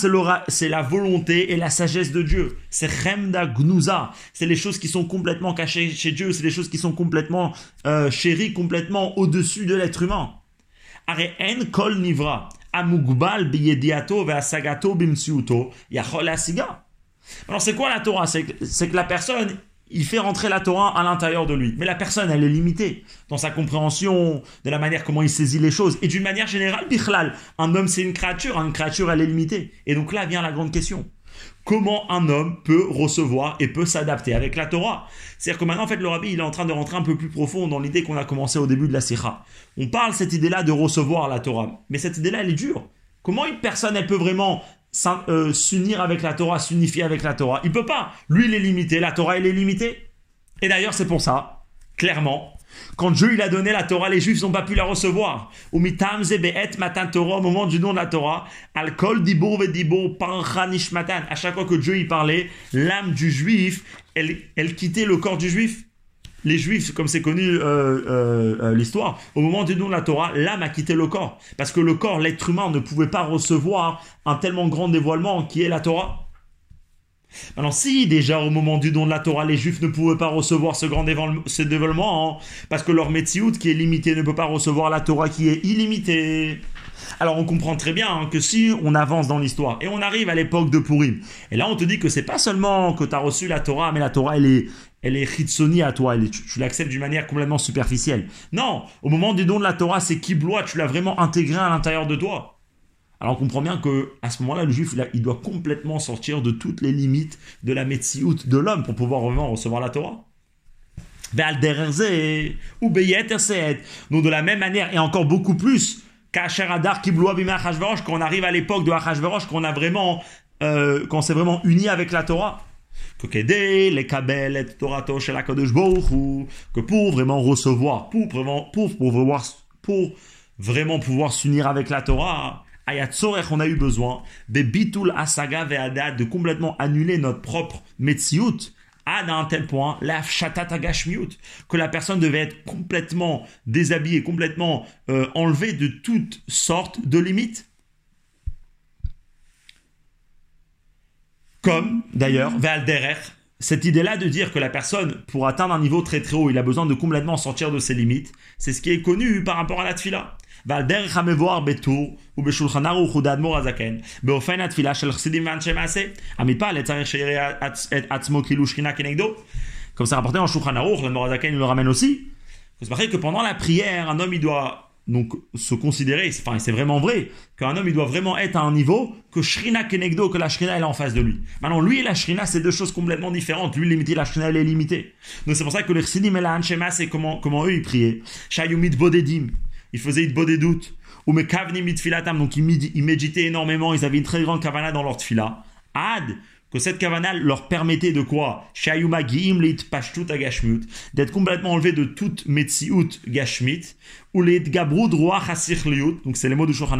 c'est la volonté et la sagesse de Dieu. C'est Chemda Gnuza. C'est les choses qui sont complètement cachées chez Dieu. C'est les choses qui sont complètement euh, chéries, complètement au-dessus de l'être humain. en kol nivra. Amugbal biyediato ve'asagato. Yachol Alors c'est quoi la Torah? C'est que la personne, il fait rentrer la Torah à l'intérieur de lui. Mais la personne, elle est limitée dans sa compréhension, de la manière comment il saisit les choses. Et d'une manière générale, bichlal, un homme c'est une créature, une créature elle est limitée. Et donc là vient la grande question. Comment un homme peut recevoir et peut s'adapter avec la Torah? C'est-à-dire que maintenant, en fait, le rabbi, il est en train de rentrer un peu plus profond dans l'idée qu'on a commencé au début de la Sikha. On parle cette idée-là de recevoir la Torah. Mais cette idée-là, elle est dure. Comment une personne, elle peut vraiment s'unir avec la Torah, s'unifier avec la Torah. Il peut pas. Lui, il est limité. La Torah, elle est limitée. Et d'ailleurs, c'est pour ça, clairement, quand Dieu il a donné la Torah, les Juifs n'ont pas pu la recevoir. Au matan Torah, au moment du nom de la Torah, alcool dibur vedibur matan. À chaque fois que Dieu y parlait, l'âme du Juif, elle, elle quittait le corps du Juif. Les Juifs, comme c'est connu euh, euh, euh, l'histoire, au moment du don de la Torah, l'âme a quitté le corps. Parce que le corps, l'être humain, ne pouvait pas recevoir un tellement grand dévoilement qui est la Torah. Alors si déjà au moment du don de la Torah, les Juifs ne pouvaient pas recevoir ce grand dévoilement, hein, parce que leur Metsiout qui est limité ne peut pas recevoir la Torah qui est illimitée. Alors on comprend très bien hein, que si on avance dans l'histoire et on arrive à l'époque de Purim, et là on te dit que c'est pas seulement que tu as reçu la Torah, mais la Torah elle est, elle est chitsoni à toi, tu, l'acceptes d'une manière complètement superficielle. Non, au moment du don de la Torah, c'est kibloa, tu l'as vraiment intégré à l'intérieur de toi. Alors on comprend bien que à ce moment-là, le juif, il, doit complètement sortir de toutes les limites de la Metsiout de l'homme pour pouvoir vraiment recevoir la Torah. ou Donc de la même manière, et encore beaucoup plus, Adar quand on arrive à l'époque de Achashverosh, qu'on a vraiment, euh, qu'on s'est vraiment uni avec la Torah. Que pour vraiment recevoir, pour vraiment, pour, pour, vraiment pouvoir s'unir avec la Torah, on a eu besoin de bitul asaga de complètement annuler notre propre metziut à un tel point la que la personne devait être complètement déshabillée, complètement euh, enlevée de toutes sortes de limites. Comme d'ailleurs Valderer, cette idée-là de dire que la personne, pour atteindre un niveau très très haut, il a besoin de complètement sortir de ses limites, c'est ce qui est connu par rapport à la tfila. Comme c'est rapporté en Shulchan Aruch, le Morazaken le ramène aussi. C'est pareil que pendant la prière, un homme il doit donc se considérer, c'est vraiment vrai, qu'un homme il doit vraiment être à un niveau que Shrina Kenegdo, que la Shrina elle est en face de lui. Maintenant lui et la Shrina c'est deux choses complètement différentes. Lui limité, la Shrina elle est limitée. Donc c'est pour ça que les Chassidim et la Hanshema c'est comment, comment eux ils priaient. Shayumit Bodedim, ils faisaient des doutes. Ou me kavni mitfilatam, donc ils, méditaient énormément, ils avaient une très grande kavana dans leur tfila. Ad, que cette kavana leur permettait de quoi? D'être complètement enlevé de toute metziut gashmit, ou les gabrud roi donc c'est les mots de Shulchan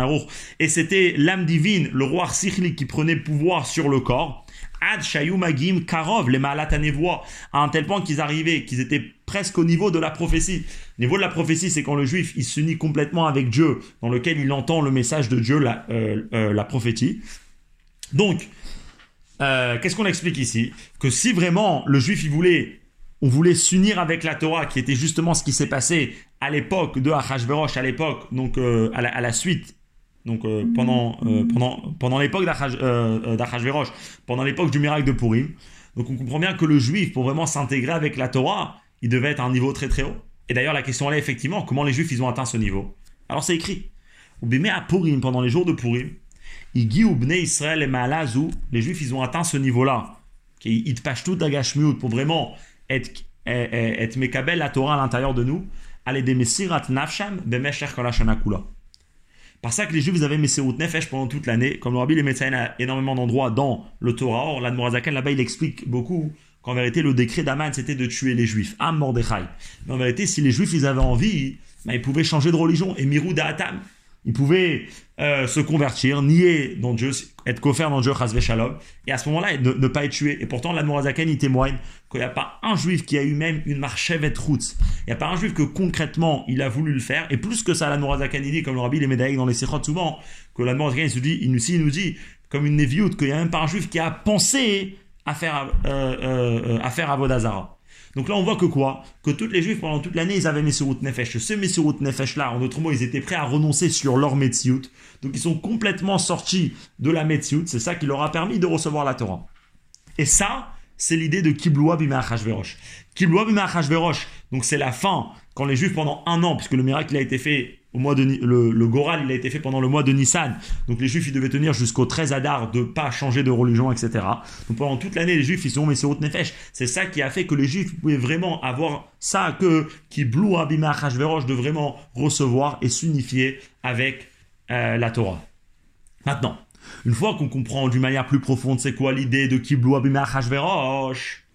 et c'était l'âme divine, le roi sikhli qui prenait pouvoir sur le corps. Ad Shayumagim Karov, les Malatanevois, à un tel point qu'ils arrivaient, qu'ils étaient presque au niveau de la prophétie. Niveau de la prophétie, c'est quand le juif, il s'unit complètement avec Dieu, dans lequel il entend le message de Dieu, la, euh, euh, la prophétie. Donc, euh, qu'est-ce qu'on explique ici Que si vraiment le juif, il voulait, on voulait s'unir avec la Torah, qui était justement ce qui s'est passé à l'époque de Achashverosh, à l'époque, donc à la, à, la, suite donc euh, pendant, euh, pendant, pendant l'époque euh, d'Achashverosh, pendant l'époque du miracle de Purim. Donc on comprend bien que le juif, pour vraiment s'intégrer avec la Torah, il devait être à un niveau très très haut. Et d'ailleurs la question est effectivement, comment les juifs ils ont atteint ce niveau? Alors c'est écrit. à Purim, pendant les jours de Purim, Israël et Malazou, les juifs ils ont atteint ce niveau-là. Ils tout pour vraiment être, être, mekabel la Torah à l'intérieur de nous. Allez des messirat nafsham bemesher kula. Par que les Juifs avaient Messerut Nefesh pendant toute l'année. Comme le Rabbi les médecins a énormément d'endroits dans le Torah. Or, l'Admorazakan là-bas il explique beaucoup qu'en vérité le décret d'Aman c'était de tuer les Juifs. Am Mordechai. Mais en vérité, si les Juifs ils avaient envie, ben, ils pouvaient changer de religion. Et Mirou Da'atam. Ils pouvaient euh, se convertir, nier dans Dieu, être coffert dans Dieu, Shalom, et à ce moment-là, ne, ne, pas être tué. Et pourtant, l'Admorazakan, il témoigne qu'il n'y a pas un juif qui a eu même une marchevet route. Il n'y a pas un juif que concrètement, il a voulu le faire. Et plus que ça, l'Admorazakan, il dit, comme le rabbi les médailles dans les Sikhot souvent, que l'Admorazakan, il, se dit, il, nous, il dit, comme une névioute, qu'il n'y a même pas un juif qui a pensé à faire, euh, euh, à faire Avodazara. Donc là, on voit que quoi Que toutes les juifs, pendant toute l'année, ils avaient Messurut Nefesh. Ce Messurut Nefesh-là, en d'autres mots, ils étaient prêts à renoncer sur leur Metziut. Donc ils sont complètement sortis de la Metziut. C'est ça qui leur a permis de recevoir la Torah. Et ça, c'est l'idée de Kibloua Bima Achashverosh. Kibloua Bima Achashverosh, donc c'est la fin, quand les juifs, pendant un an, puisque le miracle a été fait au mois de le, Goral, il a été fait pendant le mois de Nissan. Donc les Juifs, ils devaient tenir jusqu'au 13 Adar de pas changer de religion, etc. Donc pendant toute l'année, les Juifs, ils sont Messerot Nefesh. C'est ça qui a fait que les Juifs pouvaient vraiment avoir ça que qui blou Abima Hashverosh de vraiment recevoir et s'unifier avec euh, la Torah. Maintenant, une fois qu'on comprend d'une manière plus profonde c'est quoi l'idée de Kiblou Abima Hashverosh,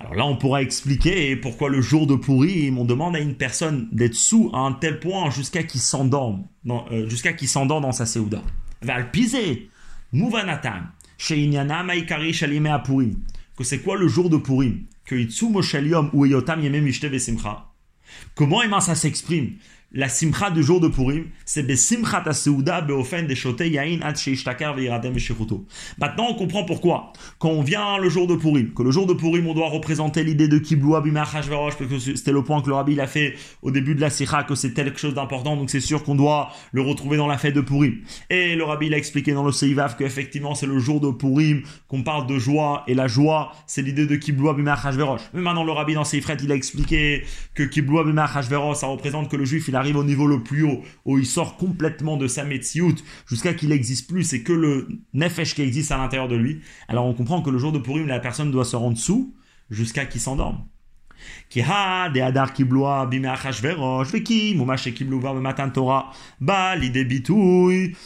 alors là, on pourra expliquer pourquoi le jour de Purim, on demande à une personne d'être sous à un tel point jusqu'à qu'il s'endorme, euh, jusqu'à qu'il dans sa Seouda. Valpiser, Mouvanatam, Sheinyana Maikari Shalime Purim. Que c'est quoi le jour de Purim que Itsu Moshelium ou Eyotam Yemem Ishte. Comment Emma ça s'exprime? La simcha du jour de Purim, c'est besimchat aseuda beofen de shote yain ad sheishtakar veiradem Maintenant, on comprend pourquoi. Quand on vient le jour de Purim, que le jour de Purim, on doit représenter l'idée de Kibloua bimach parce que c'était le point que le rabbi a fait au début de la sikha, que c'est quelque chose d'important, donc c'est sûr qu'on doit le retrouver dans la fête de Purim. Et le rabbi a expliqué dans le Seivav qu'effectivement, c'est le jour de Purim qu'on parle de joie, et la joie, c'est l'idée de Kibloua bimach Mais maintenant, le rabbi dans Seifret, il a expliqué que Kibloua bimach ça représente que le juif, il arrive au niveau le plus haut, où il sort complètement de sa Metsiout jusqu'à qu'il n'existe plus, c'est que le Nefesh qui existe à l'intérieur de lui. Alors on comprend que le jour de Purim, la personne doit se rendre sous jusqu'à qu'il s'endorme. Ki ha de adar kibloa bime achashverosh veki mumash kiblouva matin Torah ba l'idée bitouille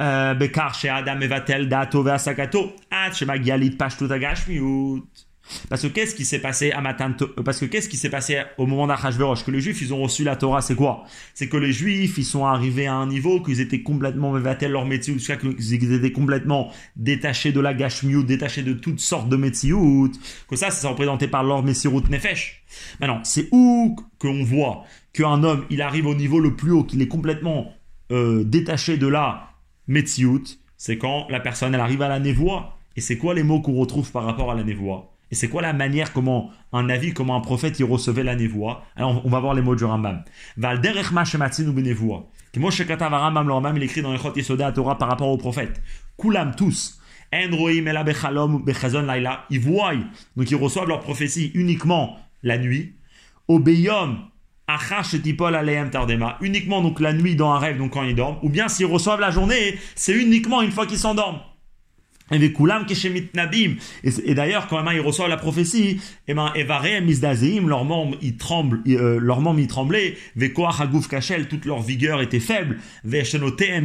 bekar she'adam mevatel dato ve'asakato ad shemagia litpashtut agashmiut parce que qu'est-ce qui s'est passé à euh, Parce que qu'est-ce qui s'est passé au moment d'Achashverosh? Que les Juifs, ils ont reçu la Torah, c'est quoi? C'est que les Juifs, ils sont arrivés à un niveau qu'ils étaient complètement leur métier, qu'ils étaient complètement détachés de la gashmiut, détachés de toutes sortes de métiout, que ça, c'est représenté par leur messirut nefesh. Maintenant, c'est où qu'on voit qu'un homme, il arrive au niveau le plus haut, qu'il est complètement euh, détaché de la métiout, c'est quand la personne, elle arrive à la névoie. Et c'est quoi les mots qu'on retrouve par rapport à la névoie? Et c'est quoi la manière comment un avis, comment un prophète il recevait la névoie? On va voir les mots du Rambam. Que Moshe Katav Rambam le Rambam il écrit dans les Chot Yesoda Torah par rapport aux prophètes. Kulam tous. Ils voient, donc ils reçoivent leur prophétie uniquement la nuit. Obeyom. Uniquement donc la nuit dans un rêve, donc quand ils dorment. Ou bien s'ils reçoivent la journée, c'est uniquement une fois qu'ils s'endorment. Et d'ailleurs, quand ils reçoivent la prophétie, eh ben, leurs membres, ils tremblent, euh, leurs membres, ils tremblaient, kachel, toute leur vigueur était faible,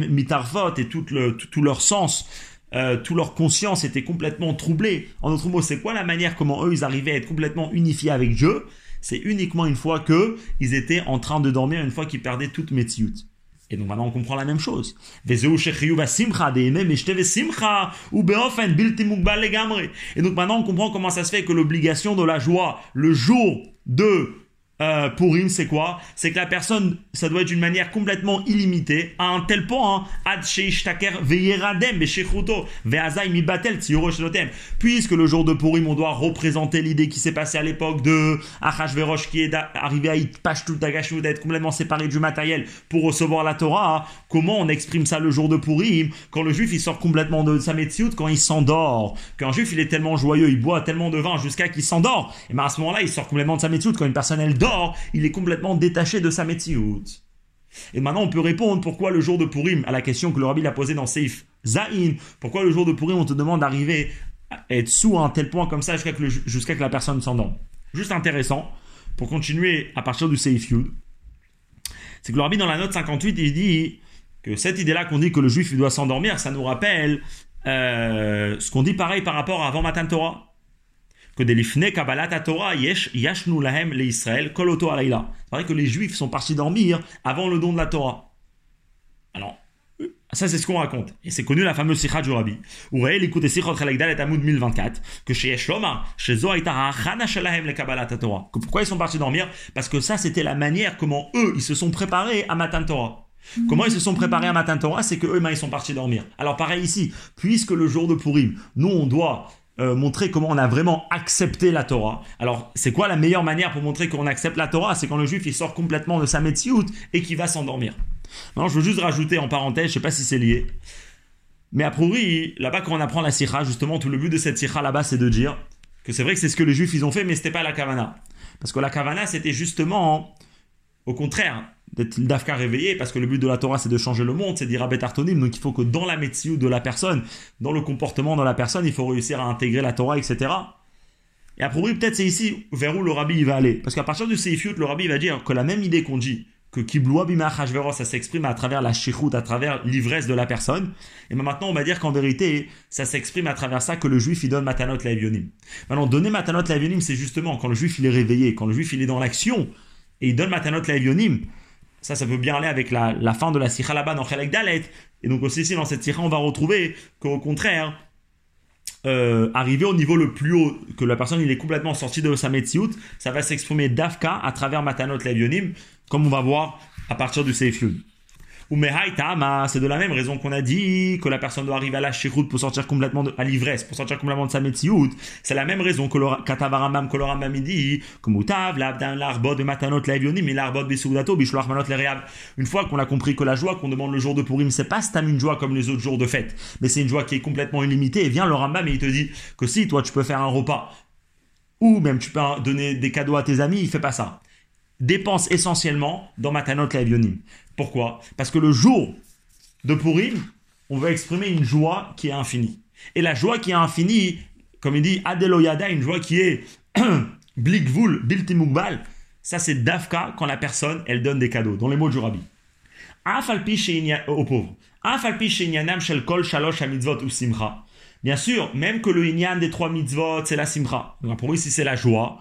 mitarfot, et tout, le, tout, leur sens, euh, toute leur conscience était complètement troublée. En d'autres mots, c'est quoi la manière comment eux, ils arrivaient à être complètement unifiés avec Dieu? C'est uniquement une fois que ils étaient en train de dormir, une fois qu'ils perdaient toute métiout. Et donc maintenant on comprend la même chose. Et donc maintenant on comprend comment ça se fait que l'obligation de la joie le jour de euh, Purim, c'est quoi? C'est que la personne, ça doit être d'une manière complètement illimitée, à un tel point, hein, puisque le jour de Purim, on doit représenter l'idée qui s'est passée à l'époque de Achashverosh qui est arrivé à d'être complètement séparé du matériel pour recevoir la Torah. Hein. Comment on exprime ça le jour de Purim? Quand le juif il sort complètement de sa métiout, quand il s'endort. Quand un juif il est tellement joyeux, il boit tellement de vin jusqu'à qu'il s'endort. Et bien à ce moment-là, il sort complètement de sa métiout. Quand une personne elle dort, il est complètement détaché de sa métiout. Et maintenant, on peut répondre pourquoi le jour de Purim, à la question que le rabbi a posée dans Seif Zain, pourquoi le jour de Purim, on te demande d'arriver à être sous un tel point comme ça jusqu'à que, que, la personne s'endorme. Juste intéressant, pour continuer à partir du Seif Yud, c'est que le rabbi, dans la note 58, il dit que cette idée-là qu'on dit que le juif doit s'endormir, ça nous rappelle euh, ce qu'on dit pareil par rapport à avant Matan Torah que des lifne Kabbalat Torah yesh yashnu lahem le Israël koloto alayla. C'est vrai que les Juifs sont partis dormir avant le don de la Torah. Alors, ça c'est ce qu'on raconte. Et c'est connu la fameuse Sikha du Rabbi. Où réel écoutez Sikhot Chalekdal et Amoud 1024 que chez Yeshloma, chez Zoaita Hachana Shalahem le Kabbalat Torah. Pourquoi ils sont partis dormir? Parce que ça c'était la manière comment eux ils se sont préparés à Matan Torah. Comment ils se sont préparés à Matan Torah C'est que eux, ils sont partis dormir. Alors pareil ici, puisque le jour de Purim, nous on doit euh, montrer comment on a vraiment accepté la Torah. Alors, c'est quoi la meilleure manière pour montrer qu'on accepte la Torah? C'est quand le juif il sort complètement de sa métiout et qu'il va s'endormir. Maintenant, je veux juste rajouter en parenthèse, je sais pas si c'est lié, mais a priori, là-bas quand on apprend la sira, justement, tout le but de cette sira là-bas, c'est de dire que c'est vrai que c'est ce que les juifs ils ont fait, mais c'était pas la kavana. Parce que la kavana, c'était justement, au contraire, d'être d'Afka réveillé, parce que le but de la Torah, c'est de changer le monde, c'est dire à Artonim. Donc il faut que dans la médecine de la personne, dans le comportement de la personne, il faut réussir à intégrer la Torah, etc. Et a priori, peut-être c'est ici vers où le rabbi va aller. Parce qu'à partir du Seifut, le rabbi va dire que la même idée qu'on dit, que Kibloua Bima ça s'exprime à travers la shichut, à travers l'ivresse de la personne. Et maintenant, on va dire qu'en vérité, ça s'exprime à travers ça que le juif, il donne Matanot Laevionim. Maintenant, donner Matanot Laevionim, c'est justement quand le juif, il est réveillé, quand le juif, il est dans l'action, et il donne Matanot Laevionim. Ça, ça peut bien aller avec la, fin de la sikha là-bas dans Chalek Dalet. Et donc aussi ici, dans cette sikha, on va retrouver qu'au contraire, euh, arriver au niveau le plus haut, que la personne il est complètement sorti de sa metsiout, ça va s'exprimer d'Afka à travers Matanot Levionim, comme on va voir à partir du Seif Ou c'est de la même raison qu'on a dit que la personne doit arriver à la route pour sortir complètement de, l'ivresse, pour sortir complètement de sa metsiout. C'est la même raison que Katavaramam, le Rambam dit, que Moutav, de Matanot Levionim, mais l'Arbot Bisoudato, Bishloach Une fois qu'on a compris que la joie qu'on demande le jour de Purim, c'est pas stam une joie comme les autres jours de fête, mais c'est une joie qui est complètement illimitée, et vient le Rambam et il te dit que si toi tu peux faire un repas, ou même tu peux donner des cadeaux à tes amis, il fait pas ça dépense essentiellement dans Matanot Levionim. Pourquoi? Parce que le jour de Purim, on veut exprimer une joie qui est infinie. Et la joie qui est infinie, comme il dit Adeloyada, une joie qui est blikvul, biltimugbal, ça c'est dafka quand la personne, elle donne des cadeaux, dans les mots du rabbi. Aux pauvres. Bien sûr, même que le inyan des trois mitzvot, c'est la simcha. pour lui, si c'est la joie,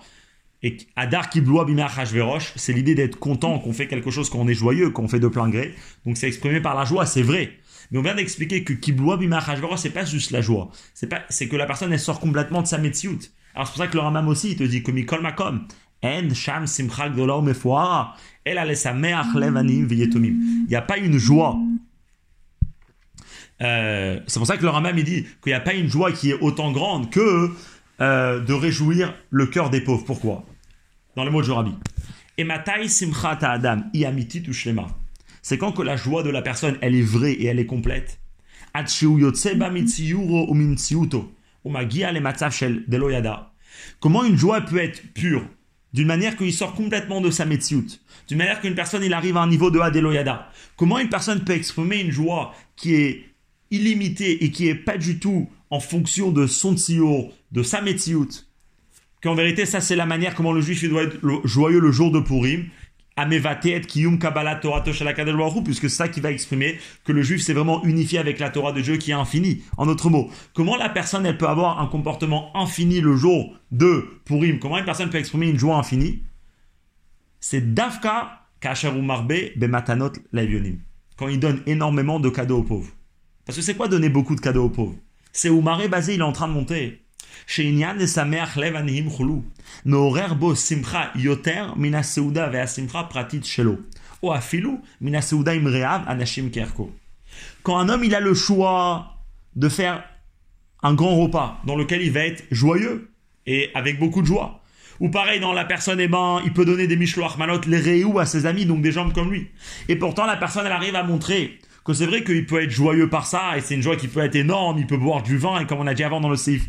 et Adar Kibloua Hashverosh, c'est l'idée d'être content qu'on fait quelque chose, qu'on est joyeux, qu'on fait de plein gré. Donc c'est exprimé par la joie, c'est vrai. Mais on vient d'expliquer que Kibloua Hashverosh, c'est pas juste la joie. C'est pas, c'est que la personne, elle sort complètement de sa metsiout. Alors c'est pour ça que le Ramam aussi, il te dit que Mikol Makom, En Sham Simchak Elle sa Levanim Il n'y a pas une joie. Euh, c'est pour ça que le Ramam, il dit qu'il n'y a pas une joie qui est autant grande que euh, de réjouir le cœur des pauvres. Pourquoi? Dans les mots de Jorabi. Et matai simchat adam iamiti shlema. C'est quand que la joie de la personne, elle est vraie et elle est complète. Comment une joie peut être pure? D'une manière qu'il sort complètement de sa metsiout, d'une manière qu'une personne il arrive à un niveau de Adeloyada. Comment une personne peut exprimer une joie qui est illimitée et qui est pas du tout en fonction de son tziour, de sa metiout, qu'en vérité, ça c'est la manière comment le juif doit être joyeux le jour de Purim, puisque c'est ça qui va exprimer que le juif s'est vraiment unifié avec la Torah de Dieu qui est infinie. En d'autres mots, comment la personne elle peut avoir un comportement infini le jour de Purim? Comment une personne peut exprimer une joie infinie? C'est Dafka Kasharu Marbe Bematanot Laivionim. Quand il donne énormément de cadeaux aux pauvres. Parce que c'est quoi donner beaucoup de cadeaux aux pauvres? C'est où Maré Basé il est en train de monter. Quand un homme a le choix de faire un grand repas dans lequel il va être joyeux et avec beaucoup de joie. Ou pareil, dans la personne, eh ben, il peut donner des michloach malot, les à ses amis, donc des gens comme lui. Et pourtant, la personne, elle arrive à montrer que c'est vrai qu'il peut être joyeux par ça, et c'est une joie qui peut être énorme, il peut boire du vin, et comme on a dit avant dans le Seif,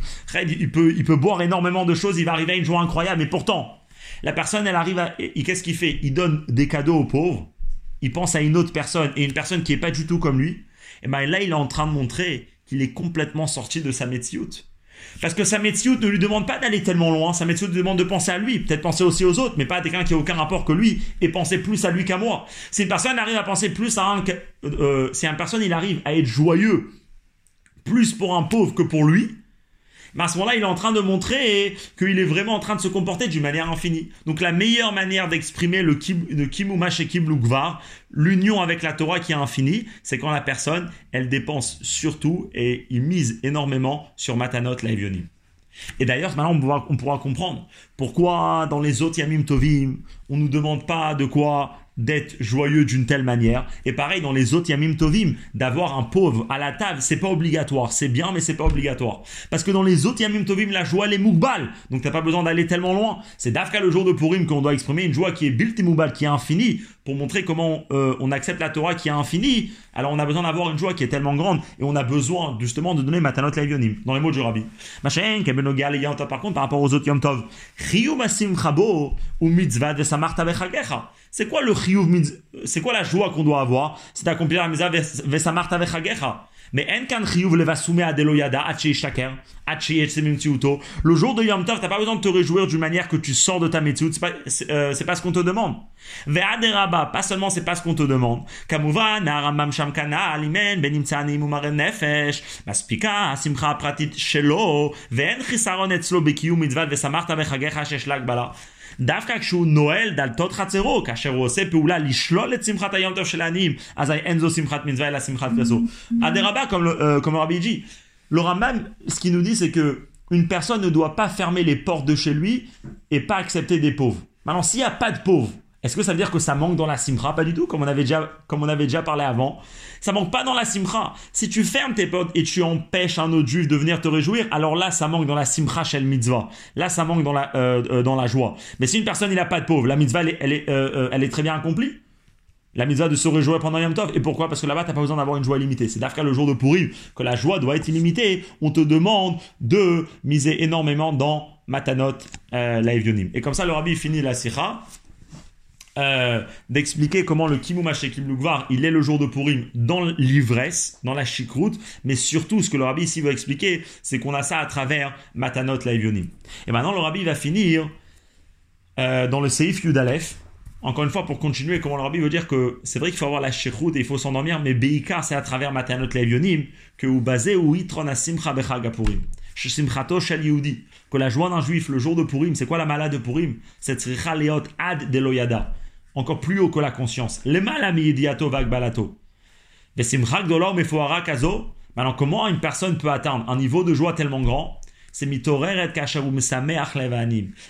il peut, il peut boire énormément de choses, il va arriver à une joie incroyable, mais pourtant, la personne, elle arrive à... Qu'est-ce qu'il fait? Il donne des cadeaux aux pauvres, il pense à une autre personne, et une personne qui est pas du tout comme lui, et ben là, il est en train de montrer qu'il est complètement sorti de sa métioute. Parce que sa médecine ne lui demande pas d'aller tellement loin, sa médecine lui demande de penser à lui, peut-être penser aussi aux autres, mais pas à quelqu'un qui n'a aucun rapport que lui, et penser plus à lui qu'à moi. Si une personne arrive à penser plus à un... Euh, si une personne il arrive à être joyeux, plus pour un pauvre que pour lui, mais à ce moment-là, il est en train de montrer qu'il est vraiment en train de se comporter d'une manière infinie. Donc la meilleure manière d'exprimer le, kimumash et kiblugvar, l'union avec la Torah qui est infinie, c'est quand la personne, elle dépense surtout et il mise énormément sur Matanot la Et d'ailleurs, maintenant, on pourra, on pourra, comprendre pourquoi dans les autres Yamim Tovim, on ne nous demande pas de quoi d'être joyeux d'une telle manière. Et pareil dans les autres Yamim Tovim, d'avoir un pauvre à la table, c'est pas obligatoire. C'est bien, mais c'est pas obligatoire. Parce que dans les autres Yamim Tovim, la joie, elle est moukbal. Donc t'as pas besoin d'aller tellement loin. C'est d'Afka le jour de Purim qu'on doit exprimer une joie qui est built qui est infinie, pour montrer comment euh, on accepte la Torah qui est infinie. Alors on a besoin d'avoir une joie qui est tellement grande et on a besoin justement de donner Matanot Levionim, dans les mots du Rabbi. Machin, par contre, par rapport aux autres Yom Tov, ou mitzvah de samarta c'est quoi le C'est quoi la joie qu'on doit avoir? C'est d'accomplir la mitzvah vesamarta vechagecha. Mais en kan chiyuv levasume adeloyada achi shaker achi tiuto. Le jour de Yom Tov, t'as pas besoin de te réjouir d'une manière que tu sors de ta métier. C'est pas, euh, c'est pas ce qu'on te demande. Ve'aderaba, pas seulement c'est pas ce qu'on te demande. Kamuvan, aramam shamkana, alimen, benimtsani mumaren nefesh, maspika, simcha pratit shelo, ve'en chisaron etzlo bekiyum mitzvah vesamarta vechagecha sheshlak bala. דווקא כשהוא נועל דלתות חצרו, כאשר הוא עושה פעולה לשלול את שמחת היום טוב של העניים, אזי אין זו שמחת מצווה אלא שמחת כזו. אדרבה, comme le, euh, comme le Rabbi dit, le Rambam, ce qu'il nous dit, c'est que une personne ne doit pas fermer les portes de chez lui et pas accepter des pauvres. Maintenant, s'il n'y a pas de pauvres, est-ce que ça veut dire que ça manque dans la simcha Pas du tout, comme on avait déjà, comme on avait déjà parlé avant. Ça manque pas dans la simcha. Si tu fermes tes portes et tu empêches un autre juif de venir te réjouir, alors là, ça manque dans la simcha shel mitzvah. Là, ça manque dans la, euh, euh, dans la joie. Mais si une personne, il n'a pas de pauvre, la mitzvah, elle est, euh, elle est très bien accomplie. La mitzvah de se réjouir pendant Yom Tov. Et pourquoi? Parce que là-bas, tu n'as pas besoin d'avoir une joie illimitée. C'est d'Afrique le jour de Purim que la joie doit être illimitée. On te demande de miser énormément dans Matanot euh, Et comme ça, le rabbi finit la sikha euh, d'expliquer comment le Kimum Kim Lugvar, il est le jour de Purim dans l'ivresse, dans la chikroute, mais surtout ce que le rabbi ici veut expliquer, c'est qu'on a ça à travers Matanot Laevionim. Et maintenant, le rabbi va finir euh, dans le Seif Yudalef, encore une fois, pour continuer, comment le rabbi veut dire que c'est vrai qu'il faut avoir la chikroute et il faut s'endormir, mais Beika, c'est à travers Matanot Laevionim que vous basez ou Itron Asimcha Yehudi, que la joie d'un juif le jour de Purim, c'est quoi la malade de Purim? C'est Tzricha Leot Ad Deloyada encore plus haut que la conscience. Maintenant, comment une personne peut atteindre un niveau de joie tellement grand? C'est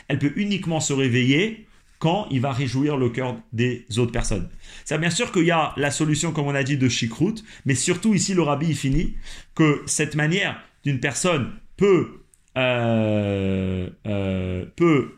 Elle peut uniquement se réveiller quand il va réjouir le cœur des autres personnes. C'est bien sûr qu'il y a la solution, comme on a dit, de Shikrout, mais surtout ici, le rabbi finit que cette manière d'une personne peut, euh, euh, peut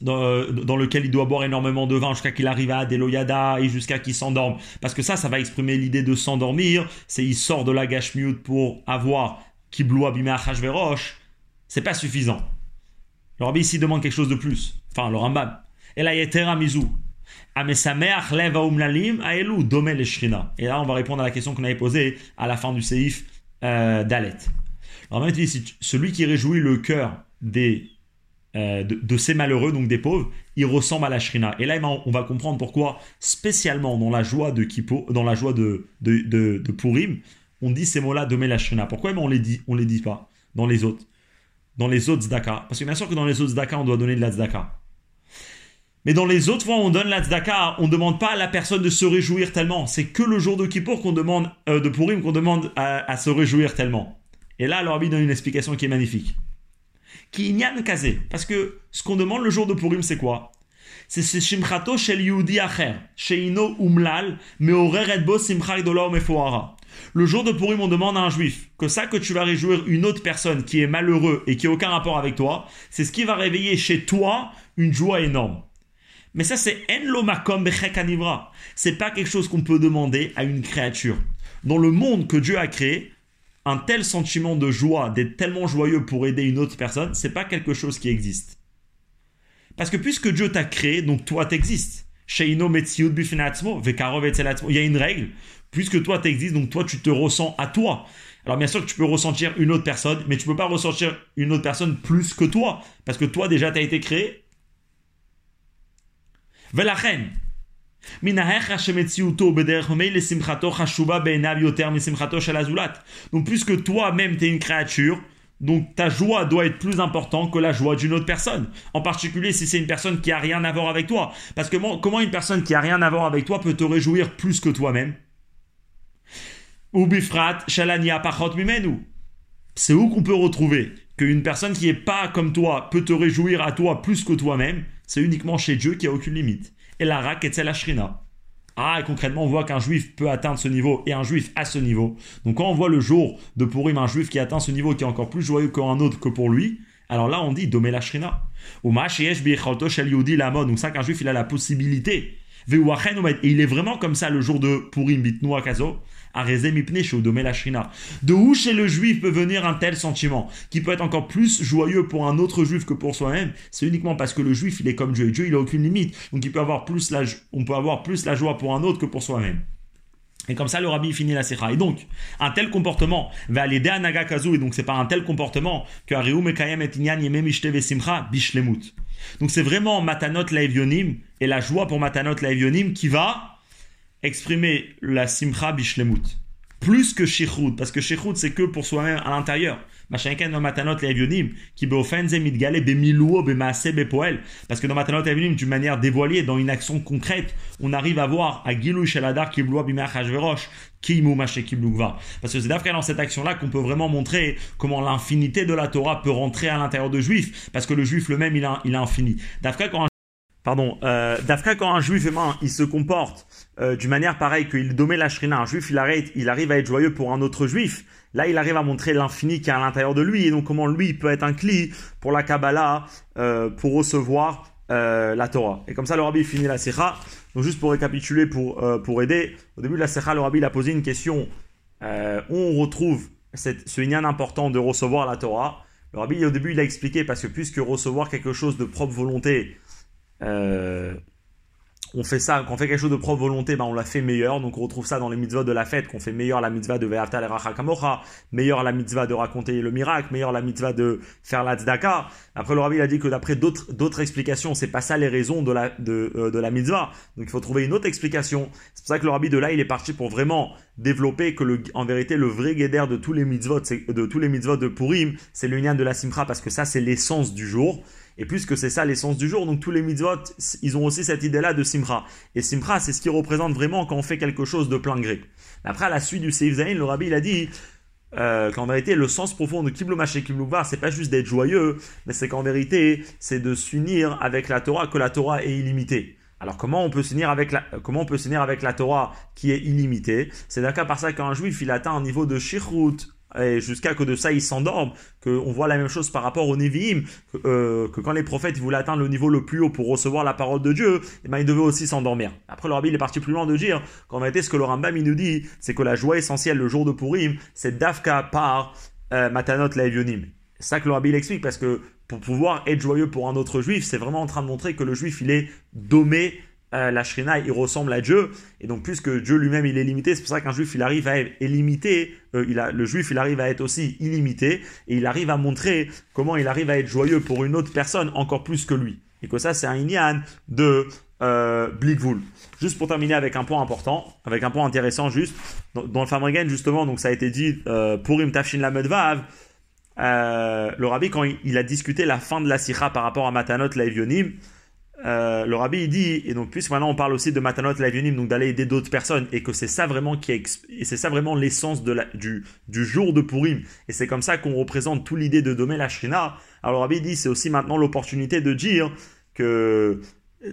doit dans, lequel il doit boire énormément de vin jusqu'à qu'il arrive à Deloyada et jusqu'à qu'il s'endorme. Parce que ça, ça va exprimer l'idée de s'endormir. C'est il sort de la gashmiut pour avoir Kiblu Abime Achashverosh. C'est pas suffisant. Le rabbi ici demande quelque chose de plus. Enfin, le Rambam. Et là, Yetera Mizu. Et là, on va répondre à la question qu'on avait posée à la fin du séif euh, d'Alet. Alors, dit, celui qui réjouit le cœur des euh, de, ces malheureux, donc des pauvres, ils ressemblent à la Shrina. Et là, on va comprendre pourquoi, spécialement dans la joie de Kippo, dans la joie de, de, de, Purim, on dit ces mots-là, de la Shrina. Pourquoi on les dit, on les dit pas dans les autres Dans les autres Zdaka? Parce que bien sûr que dans les autres Zdaka, on doit donner de la Zdaka. Mais dans les autres fois, on donne la tzedaka, on ne demande pas à la personne de se réjouir tellement. C'est que le jour de Kippour qu'on demande, euh, de Purim qu'on demande à, se réjouir tellement. Et là, alors, donne une explication qui est magnifique qui de kazé. Parce que ce qu'on demande le jour de Purim, c'est quoi? C'est ce shimchato shel yudi acher, sheino umlal, meorer bo simcha mefoara. Le jour de Purim, on demande à un juif que ça que tu vas réjouir une autre personne qui est malheureux et qui n'a aucun rapport avec toi, c'est ce qui va réveiller chez toi une joie énorme. Mais ça, c'est en anivra. C'est pas quelque chose qu'on peut demander à une créature. Dans le monde que Dieu a créé, un tel sentiment de joie, d'être tellement joyeux pour aider une autre personne, c'est pas quelque chose qui existe. Parce que puisque Dieu t'a créé, donc toi t'existes. Il y a une règle, puisque toi t'existes, donc toi tu te ressens à toi. Alors bien sûr que tu peux ressentir une autre personne, mais tu peux pas ressentir une autre personne plus que toi, parce que toi déjà t'as été créé. reine. Donc puisque toi-même tu es une créature, donc ta joie doit être plus importante que la joie d'une autre personne. En particulier si c'est une personne qui a rien à voir avec toi. Parce que comment une personne qui a rien à voir avec toi peut te réjouir plus que toi-même? Ou bifrat C'est où qu'on peut retrouver qu'une personne qui est pas comme toi peut te réjouir à toi plus que toi-même? C'est uniquement chez Dieu qui a aucune limite et la rak et la shrina? Ah, et concrètement, on voit qu'un juif peut atteindre ce niveau et un juif à ce niveau. Donc, quand on voit le jour de Purim, un juif qui atteint ce niveau qui est encore plus joyeux qu'un autre que pour lui, alors là, on dit Domé la Shrina. Ou Donc, ça, qu'un juif, il a la possibilité. Et il est vraiment comme ça le jour de Purim, Bitnoua Kazo, de où chez le juif peut venir un tel sentiment, qui peut être encore plus joyeux pour un autre juif que pour soi-même, c'est uniquement parce que le juif, il est comme Dieu. Dieu, il a aucune limite. Donc il peut avoir plus la, on peut avoir plus la joie pour un autre que pour soi-même. Et comme ça, le rabbi finit la sikha. Et donc, un tel comportement va aller à Nagakazu, et donc c'est par un tel comportement que Ariou et Inyan Yemem Bishlemut. Donc c'est vraiment Matanot Laevionim et la joie pour Matanot Laevionim qui va exprimer la Simcha Bishlemut. Plus que Shechut, parce que Shechut c'est que pour soi-même à l'intérieur. Machenken dans Matanot Leavionim, qui beoffense mitgale bemiluo bemaase bepoel. Parce que dans Matanot Leavionim, d'une manière dévoilée, dans une action concrète, on arrive à voir à Gilou Sheladar Kibloa Bimach Hashverosh, Kimu Mashekibloukva. Parce que c'est d'après dans cette action-là qu'on peut vraiment montrer comment l'infinité de la Torah peut rentrer à l'intérieur de juif, parce que le juif le même, il a, il a infini. D'après quand Pardon, euh, quand un juif humain, il se comporte euh, d'une manière pareille qu'il domine la shrina, un juif, il, arrête, il arrive à être joyeux pour un autre juif, là, il arrive à montrer l'infini qui est à l'intérieur de lui, et donc comment lui peut être un cli pour la Kabbalah, euh, pour recevoir euh, la Torah. Et comme ça, le rabbi finit la Sikha. Donc juste pour récapituler, pour, pour aider, au début de la Sikha, le rabbi a posé une question on retrouve cette, ce lien important de recevoir la Torah? Le rabbi, au début, il a expliqué, parce que puisque recevoir quelque chose de propre volonté, euh, on fait ça, quand on fait quelque chose de propre volonté, ben on l'a fait meilleur. Donc on retrouve ça dans les mitzvahs de la fête, qu'on fait meilleur la mitzvah de Ve'ata le meilleur la mitzvah de raconter le miracle, meilleur la mitzvah de faire la tzedaka. Après le rabbi a dit que d'après d'autres, d'autres explications, c'est pas ça les raisons de la, de, euh, de la mitzvah. Donc il faut trouver une autre explication. C'est pour ça que le rabbi de là, il est parti pour vraiment développer que en vérité le vrai guédère de tous les mitzvot, de tous les mitzvot de Purim, c'est l'union de la simcha parce que ça c'est l'essence du jour. Et puisque c'est ça l'essence du jour, donc tous les mitzvot, ils ont aussi cette idée-là de simcha. Et simcha, c'est ce qui représente vraiment quand on fait quelque chose de plein gré. Après, à la suite du Seif Zain, le rabbi, il a dit euh, qu'en vérité, le sens profond de Kiblumash et Kiblukvar, c'est pas juste d'être joyeux, mais c'est qu'en vérité, c'est de s'unir avec la Torah, que la Torah est illimitée. Alors comment on peut s'unir avec la, comment on peut s'unir avec la Torah qui est illimitée? C'est d'accord par ça qu'un juif il atteint un niveau de shirut, et jusqu'à que de ça ils s'endorment, qu'on voit la même chose par rapport aux Nevi'im, que, euh, quand les prophètes voulaient atteindre le niveau le plus haut pour recevoir la parole de Dieu, eh ben, ils devaient aussi s'endormir. Après le il est parti plus loin de dire qu'en vérité ce que le nous dit, c'est que la joie essentielle le jour de Purim, c'est Dafka par euh, Matanot Laevionim. C'est ça que le explique parce que pour pouvoir être joyeux pour un autre juif, c'est vraiment en train de montrer que le juif il est domé euh, la Shrina, il ressemble à Dieu, et donc puisque Dieu lui-même il est limité, c'est pour ça qu'un juif il arrive à être limité, euh, il a, le juif il arrive à être aussi illimité, et il arrive à montrer comment il arrive à être joyeux pour une autre personne encore plus que lui. Et que ça c'est un inyan de euh. Juste pour terminer avec un point important, avec un point intéressant juste, dans, le Famregen justement, donc ça a été dit euh, pour Tafshin Lamed Vav, le rabbi quand il, a discuté la fin de la sikha par rapport à Matanot Laevionim, euh, le rabbi dit, et donc plus maintenant on parle aussi de Matanot Lavionim, donc d'aller aider d'autres personnes, et que c'est ça vraiment qui est, et c'est ça vraiment l'essence de du, du jour de Purim, et c'est comme ça qu'on représente toute l'idée de Domé la Shrina. Alors le rabbi dit, c'est aussi maintenant l'opportunité de dire que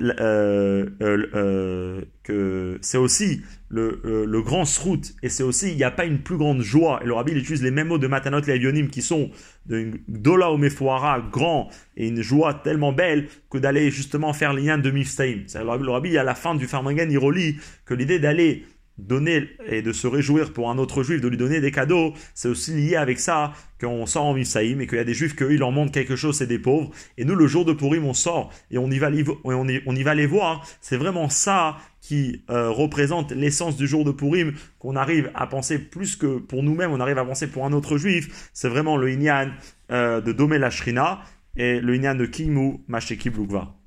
euh, euh, euh, que c'est aussi le, le grand srout et c'est aussi il n'y a pas une plus grande joie et le rabbi il utilise les mêmes mots de Matanot Levionim qui sont de Dola Omefoara grand et une joie tellement belle que d'aller justement faire lien de Mifstaim. Le rabbi à la fin du Farmangan il relie que l'idée d'aller donner et de se réjouir pour un autre juif, de lui donner des cadeaux, c'est aussi lié avec ça qu'on sort en Mifsaïm et qu'il y a des juifs qu'eux, ils leur montrent quelque chose, c'est des pauvres. Et nous, le jour de Purim, on sort et on y va, on y, va les voir. C'est vraiment ça qui euh, représente l'essence du jour de Purim, qu'on arrive à penser plus que pour nous-mêmes, on arrive à penser pour un autre juif. C'est vraiment le Inyan euh, de Domé Shrina et le Inyan de Kimu Masheki Blugva.